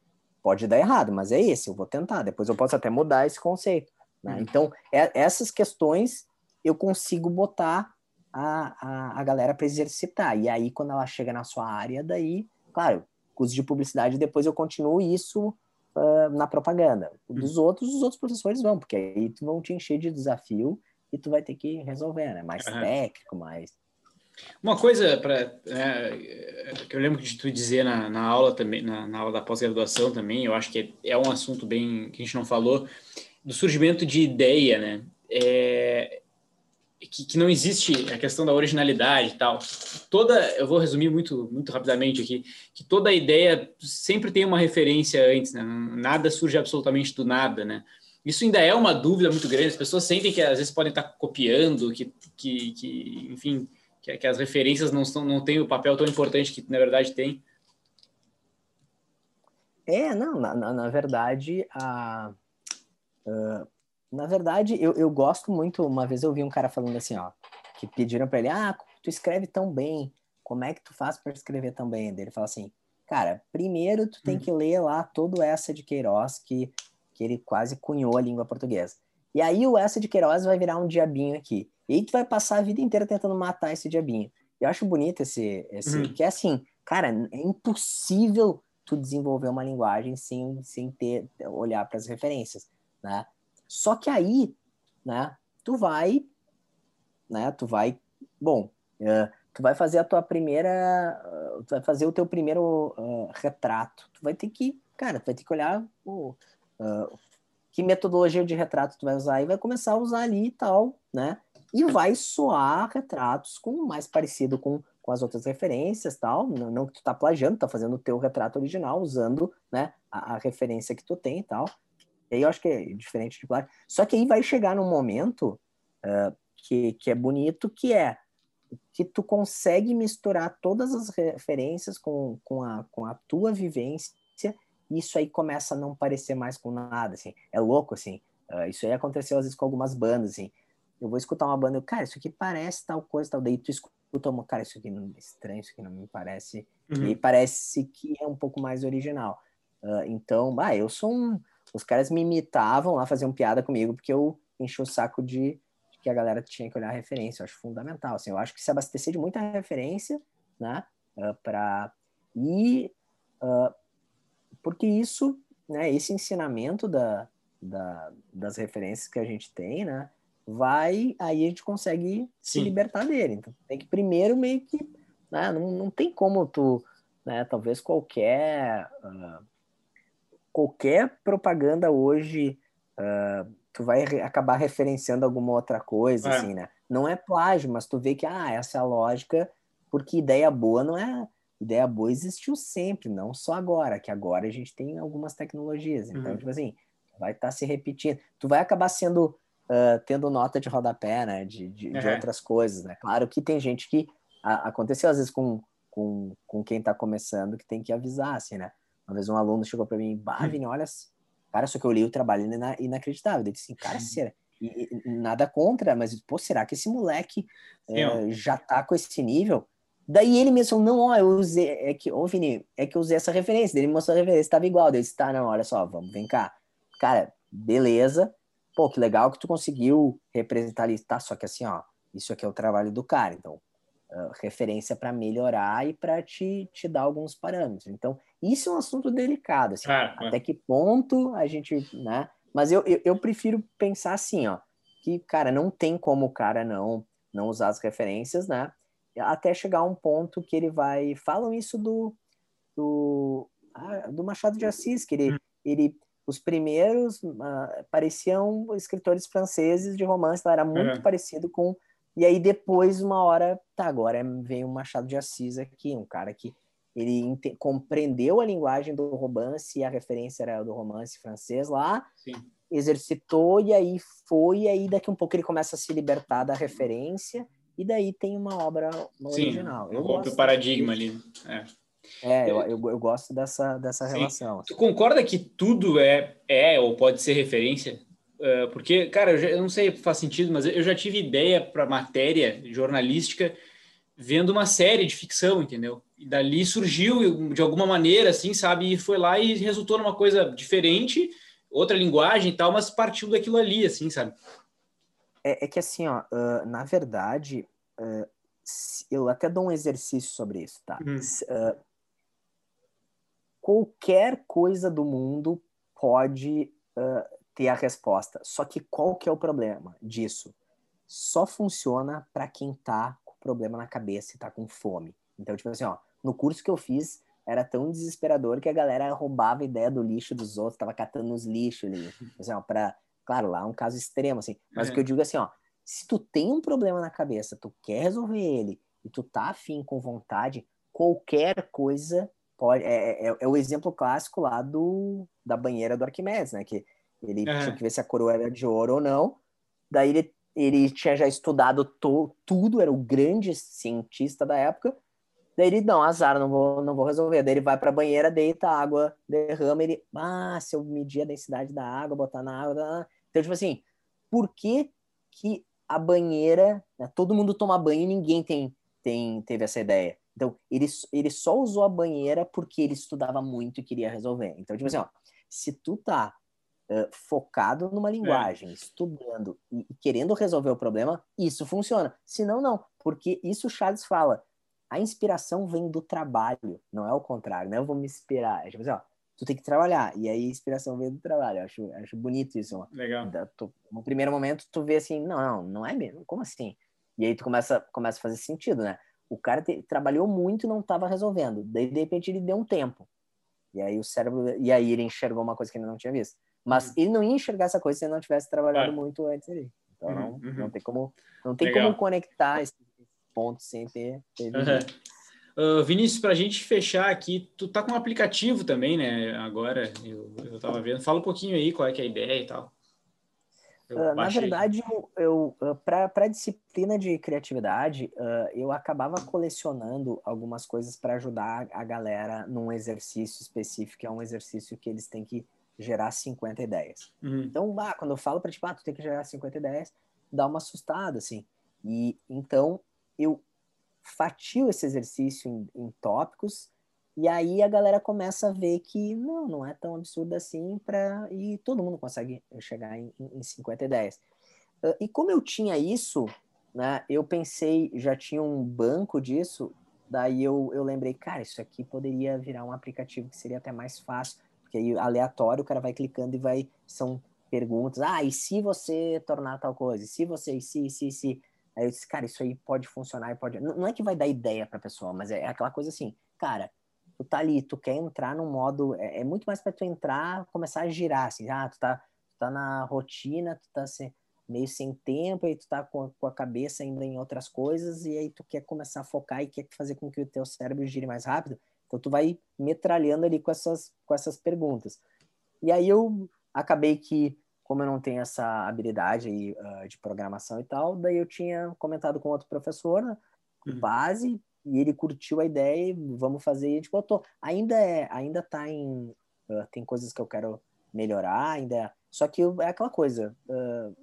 Pode dar errado, mas é esse, eu vou tentar. Depois eu posso até mudar esse conceito. Né? Uhum. Então, é, essas questões eu consigo botar a, a, a galera para exercitar. E aí, quando ela chega na sua área, daí, claro, curso de publicidade, depois eu continuo isso uh, na propaganda. Dos uhum. outros, os outros professores vão, porque aí vão te encher de desafio e tu vai ter que resolver, né? Mais uhum. técnico, mais uma coisa para né, que eu lembro de tu dizer na, na aula também, na, na aula da pós-graduação também, eu acho que é, é, um assunto bem que a gente não falou do surgimento de ideia, né? É, que, que, não existe a questão da originalidade e tal. Toda, eu vou resumir muito muito rapidamente aqui, que toda ideia sempre tem uma referência antes, né? Nada surge absolutamente do nada, né? Isso ainda é uma dúvida muito grande. As pessoas sentem que às vezes podem estar copiando, que, que, que enfim que, que as referências não, são, não têm o papel tão importante que na verdade tem. É, não, na, na, na verdade, a, na verdade, eu, eu gosto muito, uma vez eu vi um cara falando assim, ó, que pediram para ele, ah, tu escreve tão bem, como é que tu faz para escrever tão bem? Ele fala assim, cara, primeiro tu tem hum. que ler lá todo essa de Queiroz, que, que ele quase cunhou a língua portuguesa. E aí o essa de Queiroz vai virar um diabinho aqui. E aí tu vai passar a vida inteira tentando matar esse diabinho. Eu acho bonito esse, esse uhum. que é assim, cara, é impossível tu desenvolver uma linguagem sem, sem ter olhar para as referências, né? Só que aí, né, tu vai, né, tu vai, bom, uh, tu vai fazer a tua primeira, uh, tu vai fazer o teu primeiro uh, retrato. Tu vai ter que, cara, tu vai ter que olhar o, que metodologia de retrato tu vai usar e vai começar a usar ali e tal, né? e vai soar retratos com mais parecido com, com as outras referências tal não, não que tu tá plagiando tá fazendo o teu retrato original usando né a, a, referência que tu tem e tal e aí eu acho que é diferente de plágio só que aí vai chegar num momento uh, que, que é bonito que é que tu consegue misturar todas as referências com, com, a, com a tua vivência e isso aí começa a não parecer mais com nada assim é louco assim uh, isso aí aconteceu às vezes com algumas bandas assim eu vou escutar uma banda, eu, cara, isso aqui parece tal coisa, tal. Daí tu escuta uma, cara, isso aqui não é estranho, isso aqui não me parece. Uhum. E parece que é um pouco mais original. Uh, então, bah, eu sou um. Os caras me imitavam lá, faziam piada comigo, porque eu enchi o saco de, de, que a galera tinha que olhar a referência. Eu acho fundamental. Assim, eu acho que se abastecer de muita referência, né? Uh, pra... E. Uh, porque isso, né? Esse ensinamento da, da, das referências que a gente tem, né? vai, aí a gente consegue Sim. se libertar dele. Então tem que primeiro meio que, né, não, não tem como tu, né, talvez qualquer uh, qualquer propaganda hoje uh, tu vai re acabar referenciando alguma outra coisa, é. assim, né? Não é plágio, mas tu vê que, ah, essa é a lógica, porque ideia boa não é... Ideia boa existiu sempre, não só agora, que agora a gente tem algumas tecnologias. Então, uhum. tipo assim, vai estar tá se repetindo. Tu vai acabar sendo uh, tendo nota de rodapé, né? De, de, uhum. de, outras coisas, né? Claro que tem gente que a, aconteceu às vezes com, com, com quem está começando que tem que avisar, assim, né? Uma vez um aluno chegou para mim, bah, Vini, olha, Cara, só que eu olhei o trabalho ina inacreditável. Eu disse assim, cara, será? E, e, nada contra, mas, pô, será que esse moleque é, já tá com esse nível? Daí ele mesmo não, ó, eu usei, é que, ô Vini, é que eu usei essa referência, ele me mostrou a referência, tava igual, eu disse, tá, não, olha só, vamos, vem cá. Cara, beleza, pô, que legal que tu conseguiu representar ali, tá, só que assim, ó, isso aqui é o trabalho do cara, então, uh, referência para melhorar e para te, te dar alguns parâmetros. Então, isso é um assunto delicado, assim, ah, até que ponto a gente, né, mas eu, eu, eu prefiro pensar assim, ó, que, cara, não tem como o cara não, não usar as referências, né, até chegar a um ponto que ele vai. Falam isso do, do, ah, do Machado de Assis, que ele, hum. ele os primeiros uh, pareciam escritores franceses de romance, então era muito parecido com. E aí depois, uma hora, tá, agora vem o Machado de Assis aqui, um cara que ele compreendeu a linguagem do romance, e a referência era do romance francês lá, Sim. exercitou, e aí foi, e aí daqui um pouco ele começa a se libertar da referência, e daí tem uma obra original. Sim, eu rompe o paradigma ali. É. É, eu, eu, eu, gosto dessa, dessa relação. Tu concorda que tudo é, é ou pode ser referência? Uh, porque, cara, eu, já, eu, não sei se faz sentido, mas eu já tive ideia para matéria jornalística vendo uma série de ficção, entendeu? E dali surgiu de alguma maneira, assim, sabe? E foi lá e resultou numa coisa diferente, outra linguagem e tal, mas partiu daquilo ali, assim, sabe? É, é que assim, ó, uh, na verdade, uh, eu até dou um exercício sobre isso, tá? Hum. Uh, qualquer coisa do mundo pode ter a resposta. Só que qual que é o problema disso? Só funciona para quem tá problema na cabeça e tá com fome. Então, tipo assim, ó, no curso que eu fiz, era tão desesperador que a galera roubava a ideia do lixo dos outros, tava catando os lixos ali, assim, ó, pra Claro, lá é um caso extremo, assim. Mas é. o que eu digo é assim, ó, se tu tem um problema na cabeça, tu quer resolver ele e tu tá afim com vontade, qualquer coisa pode. É, é, é o exemplo clássico lá do, da banheira do Arquimedes, né? Que ele é. tinha que ver se a coroa era de ouro ou não. Daí ele, ele tinha já estudado to, tudo, era o grande cientista da época. Daí ele, não, azar, não vou, não vou resolver. Daí ele vai pra banheira, deita a água, derrama, ele, ah, se eu medir a densidade da água, botar na água, então, tipo assim, por que que a banheira, né, todo mundo toma banho e ninguém tem, tem, teve essa ideia? Então, ele, ele só usou a banheira porque ele estudava muito e queria resolver. Então, tipo assim, ó, se tu tá uh, focado numa é. linguagem, é. estudando e, e querendo resolver o problema, isso funciona. Se não, não. Porque isso o Charles fala, a inspiração vem do trabalho, não é o contrário, não é eu vou me inspirar. É tipo assim, ó, tu tem que trabalhar, e aí a inspiração vem do trabalho. Eu acho, acho bonito isso. Legal. Tu, no primeiro momento, tu vê assim, não, não, não é mesmo, como assim? E aí tu começa, começa a fazer sentido, né? O cara te, trabalhou muito e não estava resolvendo. Daí, de repente, ele deu um tempo. E aí o cérebro, e aí ele enxergou uma coisa que ele não tinha visto. Mas uhum. ele não ia enxergar essa coisa se ele não tivesse trabalhado muito antes ali. Então, uhum. não, não uhum. tem como, não tem como conectar esse pontos sem ter. ter uhum. uh, Vinícius, para a gente fechar aqui, tu tá com um aplicativo também, né? Agora, eu, eu tava vendo. Fala um pouquinho aí qual é, é a ideia e tal. Uh, na verdade, eu, eu para a disciplina de criatividade, uh, eu acabava colecionando algumas coisas para ajudar a galera num exercício específico, é um exercício que eles têm que gerar 50 ideias. Uhum. Então, bah, quando eu falo para tipo, ah, tu tem que gerar 50 ideias, dá uma assustada, assim. E então eu fatio esse exercício em, em tópicos e aí a galera começa a ver que não, não é tão absurdo assim para e todo mundo consegue chegar em, em 50 ideias. Uh, e como eu tinha isso, né, eu pensei, já tinha um banco disso, daí eu, eu lembrei, cara, isso aqui poderia virar um aplicativo que seria até mais fácil, porque aí aleatório o cara vai clicando e vai, são perguntas, ah, e se você tornar tal coisa, e se você, e se, e se, e se, Aí eu disse, cara, isso aí pode funcionar e pode. Não é que vai dar ideia pra pessoa, mas é aquela coisa assim, cara, tu tá ali, tu quer entrar num modo. É, é muito mais para tu entrar, começar a girar, assim, ah, tu tá, tu tá na rotina, tu tá meio sem tempo, e tu tá com com a cabeça ainda em outras coisas, e aí tu quer começar a focar e quer fazer com que o teu cérebro gire mais rápido. Então tu vai metralhando ali com essas, com essas perguntas. E aí eu acabei que como eu não tenho essa habilidade aí, uh, de programação e tal, daí eu tinha comentado com outro professor, né, uhum. base, e ele curtiu a ideia e vamos fazer, e a gente botou. Ainda é, ainda tá em, uh, tem coisas que eu quero melhorar, ainda. Só que é aquela coisa. Uh,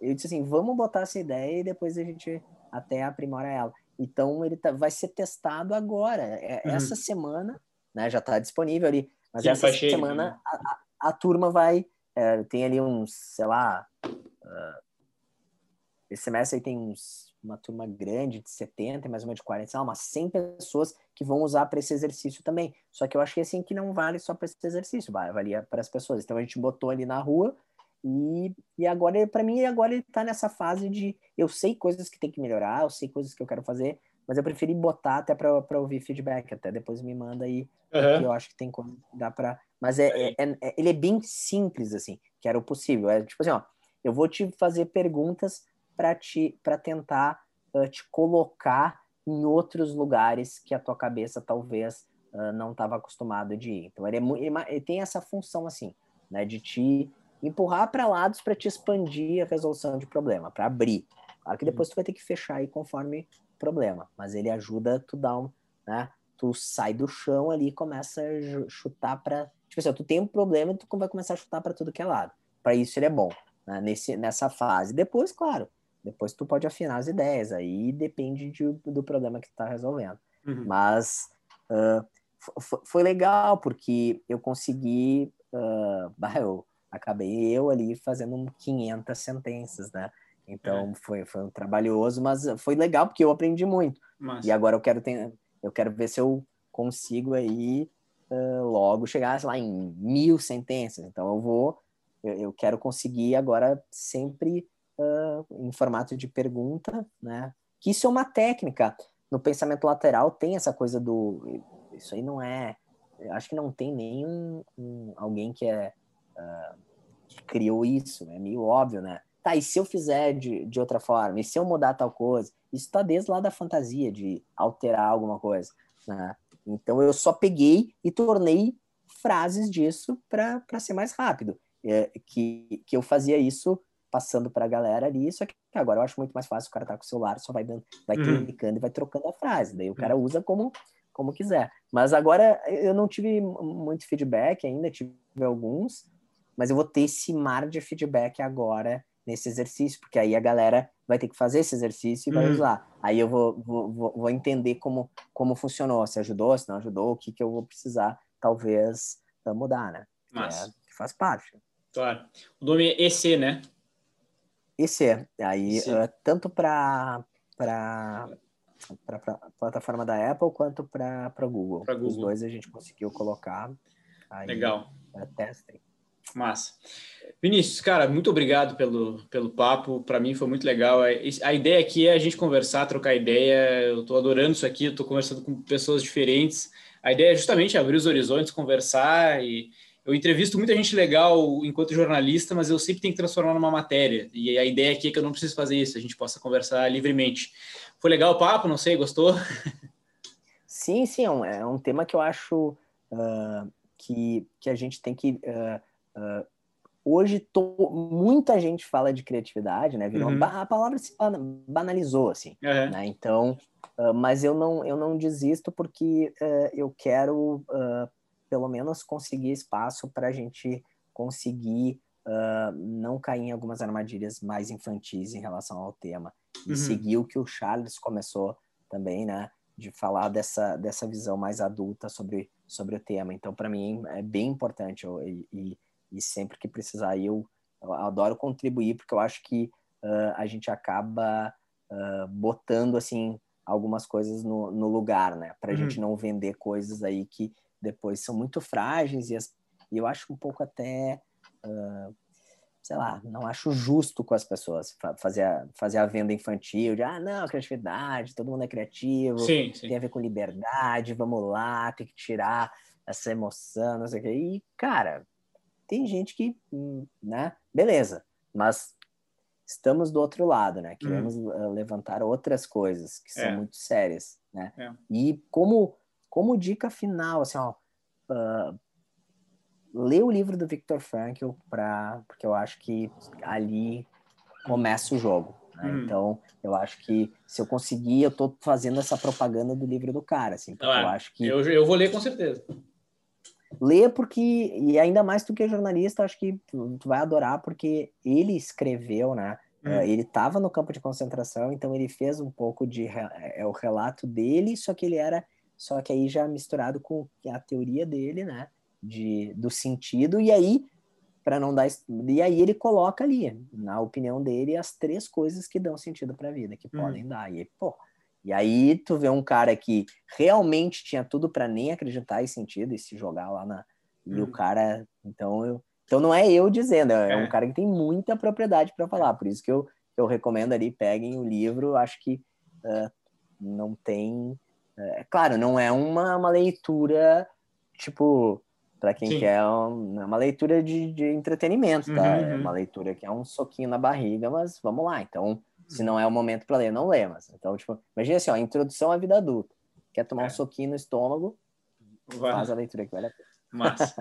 eu disse assim, vamos botar essa ideia e depois a gente até aprimora ela. Então ele tá, vai ser testado agora. É, uhum. Essa semana, né? Já está disponível ali. Mas Sim, essa semana né? a, a, a, turma vai. É, tem ali uns, sei lá. Uh, esse semestre aí tem uns, uma turma grande de 70, mais menos de 40, sei lá, umas 100 pessoas que vão usar para esse exercício também. Só que eu achei assim que não vale só para esse exercício, valia para as pessoas. Então a gente botou ali na rua e, e agora, para mim, agora ele está nessa fase de eu sei coisas que tem que melhorar, eu sei coisas que eu quero fazer, mas eu preferi botar até para ouvir feedback, até depois me manda aí, uhum. eu acho que tem como dá para. Mas é, é, é, é, ele é bem simples, assim, que era o possível. É tipo assim, ó, eu vou te fazer perguntas para te para tentar uh, te colocar em outros lugares que a tua cabeça talvez uh, não estava acostumado de ir. Então ele, é, ele, ele tem essa função assim, né, de te empurrar para lados para te expandir a resolução de problema, para abrir. Claro que depois tu vai ter que fechar aí conforme problema, mas ele ajuda tu dar um, né? Tu sai do chão ali e começa a chutar para, tipo assim, tu tem um problema, tu vai começar a chutar para tudo que é lado. Para isso ele é bom, né? Nesse nessa fase. Depois, claro, depois tu pode afinar as ideias, aí depende de, do problema que tu tá resolvendo. Uhum. Mas uh, foi legal porque eu consegui, uh, eu acabei eu ali fazendo 500 sentenças, né? Então é. foi, foi um trabalhoso, mas foi legal porque eu aprendi muito. E agora eu quero ter, eu quero ver se eu consigo aí uh, logo chegar lá em mil sentenças. Então eu vou, eu, eu quero conseguir agora sempre uh, em formato de pergunta, né? Que isso é uma técnica. No pensamento lateral tem essa coisa do, isso aí não é, acho que não tem nenhum um, alguém que é uh, que criou isso, é meio óbvio, né? Tá, e se eu fizer de, de outra forma? E se eu mudar tal coisa? Isso está desde lá da fantasia, de alterar alguma coisa, né? Então eu só peguei e tornei frases disso para ser mais rápido. É, que, que eu fazia isso passando para a galera ali, só que agora eu acho muito mais fácil, o cara tá com o celular, só vai dando, vai uhum. clicando e vai trocando a frase, daí o cara usa como como quiser. Mas agora eu não tive muito feedback ainda, tive alguns, mas eu vou ter esse mar de feedback agora nesse exercício, porque aí a galera vai ter que fazer esse exercício e vai uhum. usar. Aí eu vou, vou, vou, entender como, como funcionou, se ajudou, se não ajudou, o que, que eu vou precisar, talvez, mudar, né? Mas... É, faz parte. Claro. O nome é EC, né? EC. Aí, EC. Uh, tanto para para a plataforma da Apple quanto para Google. Google. Os dois a gente conseguiu colocar. Aí, Legal. Testem. Massa. Vinícius, cara, muito obrigado pelo, pelo papo. Para mim foi muito legal. É, a ideia aqui é a gente conversar, trocar ideia. Eu estou adorando isso aqui. Estou conversando com pessoas diferentes. A ideia é justamente abrir os horizontes, conversar. E eu entrevisto muita gente legal enquanto jornalista, mas eu sempre tenho que transformar numa matéria. E a ideia aqui é que eu não preciso fazer isso. A gente possa conversar livremente. Foi legal o papo? Não sei, gostou? Sim, sim. É um, é um tema que eu acho uh, que, que a gente tem que uh, Uh, hoje to, muita gente fala de criatividade, né? Virou, uhum. A palavra se banalizou, assim. Uhum. Né? Então, uh, mas eu não, eu não desisto porque uh, eu quero, pelo menos, conseguir espaço para a gente conseguir não cair em algumas armadilhas mais infantis em relação ao tema. E uhum. seguir o que o Charles começou também, né? De falar dessa, dessa visão mais adulta sobre, sobre o tema. Então, para mim, é bem importante. Eu, e, e e sempre que precisar eu, eu adoro contribuir porque eu acho que uh, a gente acaba uh, botando assim algumas coisas no, no lugar, né? Para a uhum. gente não vender coisas aí que depois são muito frágeis e, as, e eu acho um pouco até uh, sei lá, não acho justo com as pessoas fazer a, fazer a venda infantil de ah, não, criatividade, todo mundo é criativo, sim, sim. tem a ver com liberdade, vamos lá, tem que tirar essa emoção, não sei o quê. E, cara, tem gente que, né, beleza, mas estamos do outro lado, né? Queremos uhum. levantar outras coisas que são é. muito sérias, né? É. E como como dica final, assim, ó, uh, lê o livro do Viktor Frankl para porque eu acho que ali começa o jogo. Né? Uhum. Então, eu acho que se eu conseguir, eu tô fazendo essa propaganda do livro do cara, assim, porque ah, eu acho que eu, eu vou ler com certeza. Lê porque, e ainda mais tu que é jornalista, acho que tu, tu vai adorar, porque ele escreveu, né? Hum. Uh, ele estava no campo de concentração, então ele fez um pouco de é, o relato dele, só que ele era só que aí já misturado com a teoria dele, né? De, do sentido, e aí, para não dar. E aí ele coloca ali, na opinião dele, as três coisas que dão sentido para a vida, que hum. podem dar. E, pô, e aí tu vê um cara que realmente tinha tudo para nem acreditar em sentido e se jogar lá na. E o cara. Então eu. Então não é eu dizendo, é, é. um cara que tem muita propriedade para falar. Por isso que eu, eu recomendo ali, peguem o livro. Acho que uh, não tem é, claro, não é uma, uma leitura, tipo, para quem Sim. quer um, é uma leitura de, de entretenimento, tá? Uhum, é uhum. uma leitura que é um soquinho na barriga, mas vamos lá. Então, se não é o momento para ler, não lê. Mas, então, tipo, imagina assim, ó, introdução à vida adulta. Quer tomar é. um soquinho no estômago, Vai. faz a leitura que vale a pena. Massa.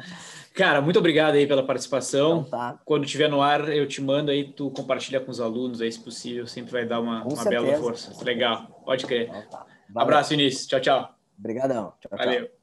Cara, muito obrigado aí pela participação. Então, tá. Quando tiver no ar, eu te mando aí, tu compartilha com os alunos aí, se possível, sempre vai dar uma, uma bela força. Legal, pode crer. Então, tá. Abraço, Vinícius. Tchau, tchau. Obrigadão. Tchau, Valeu. Tchau.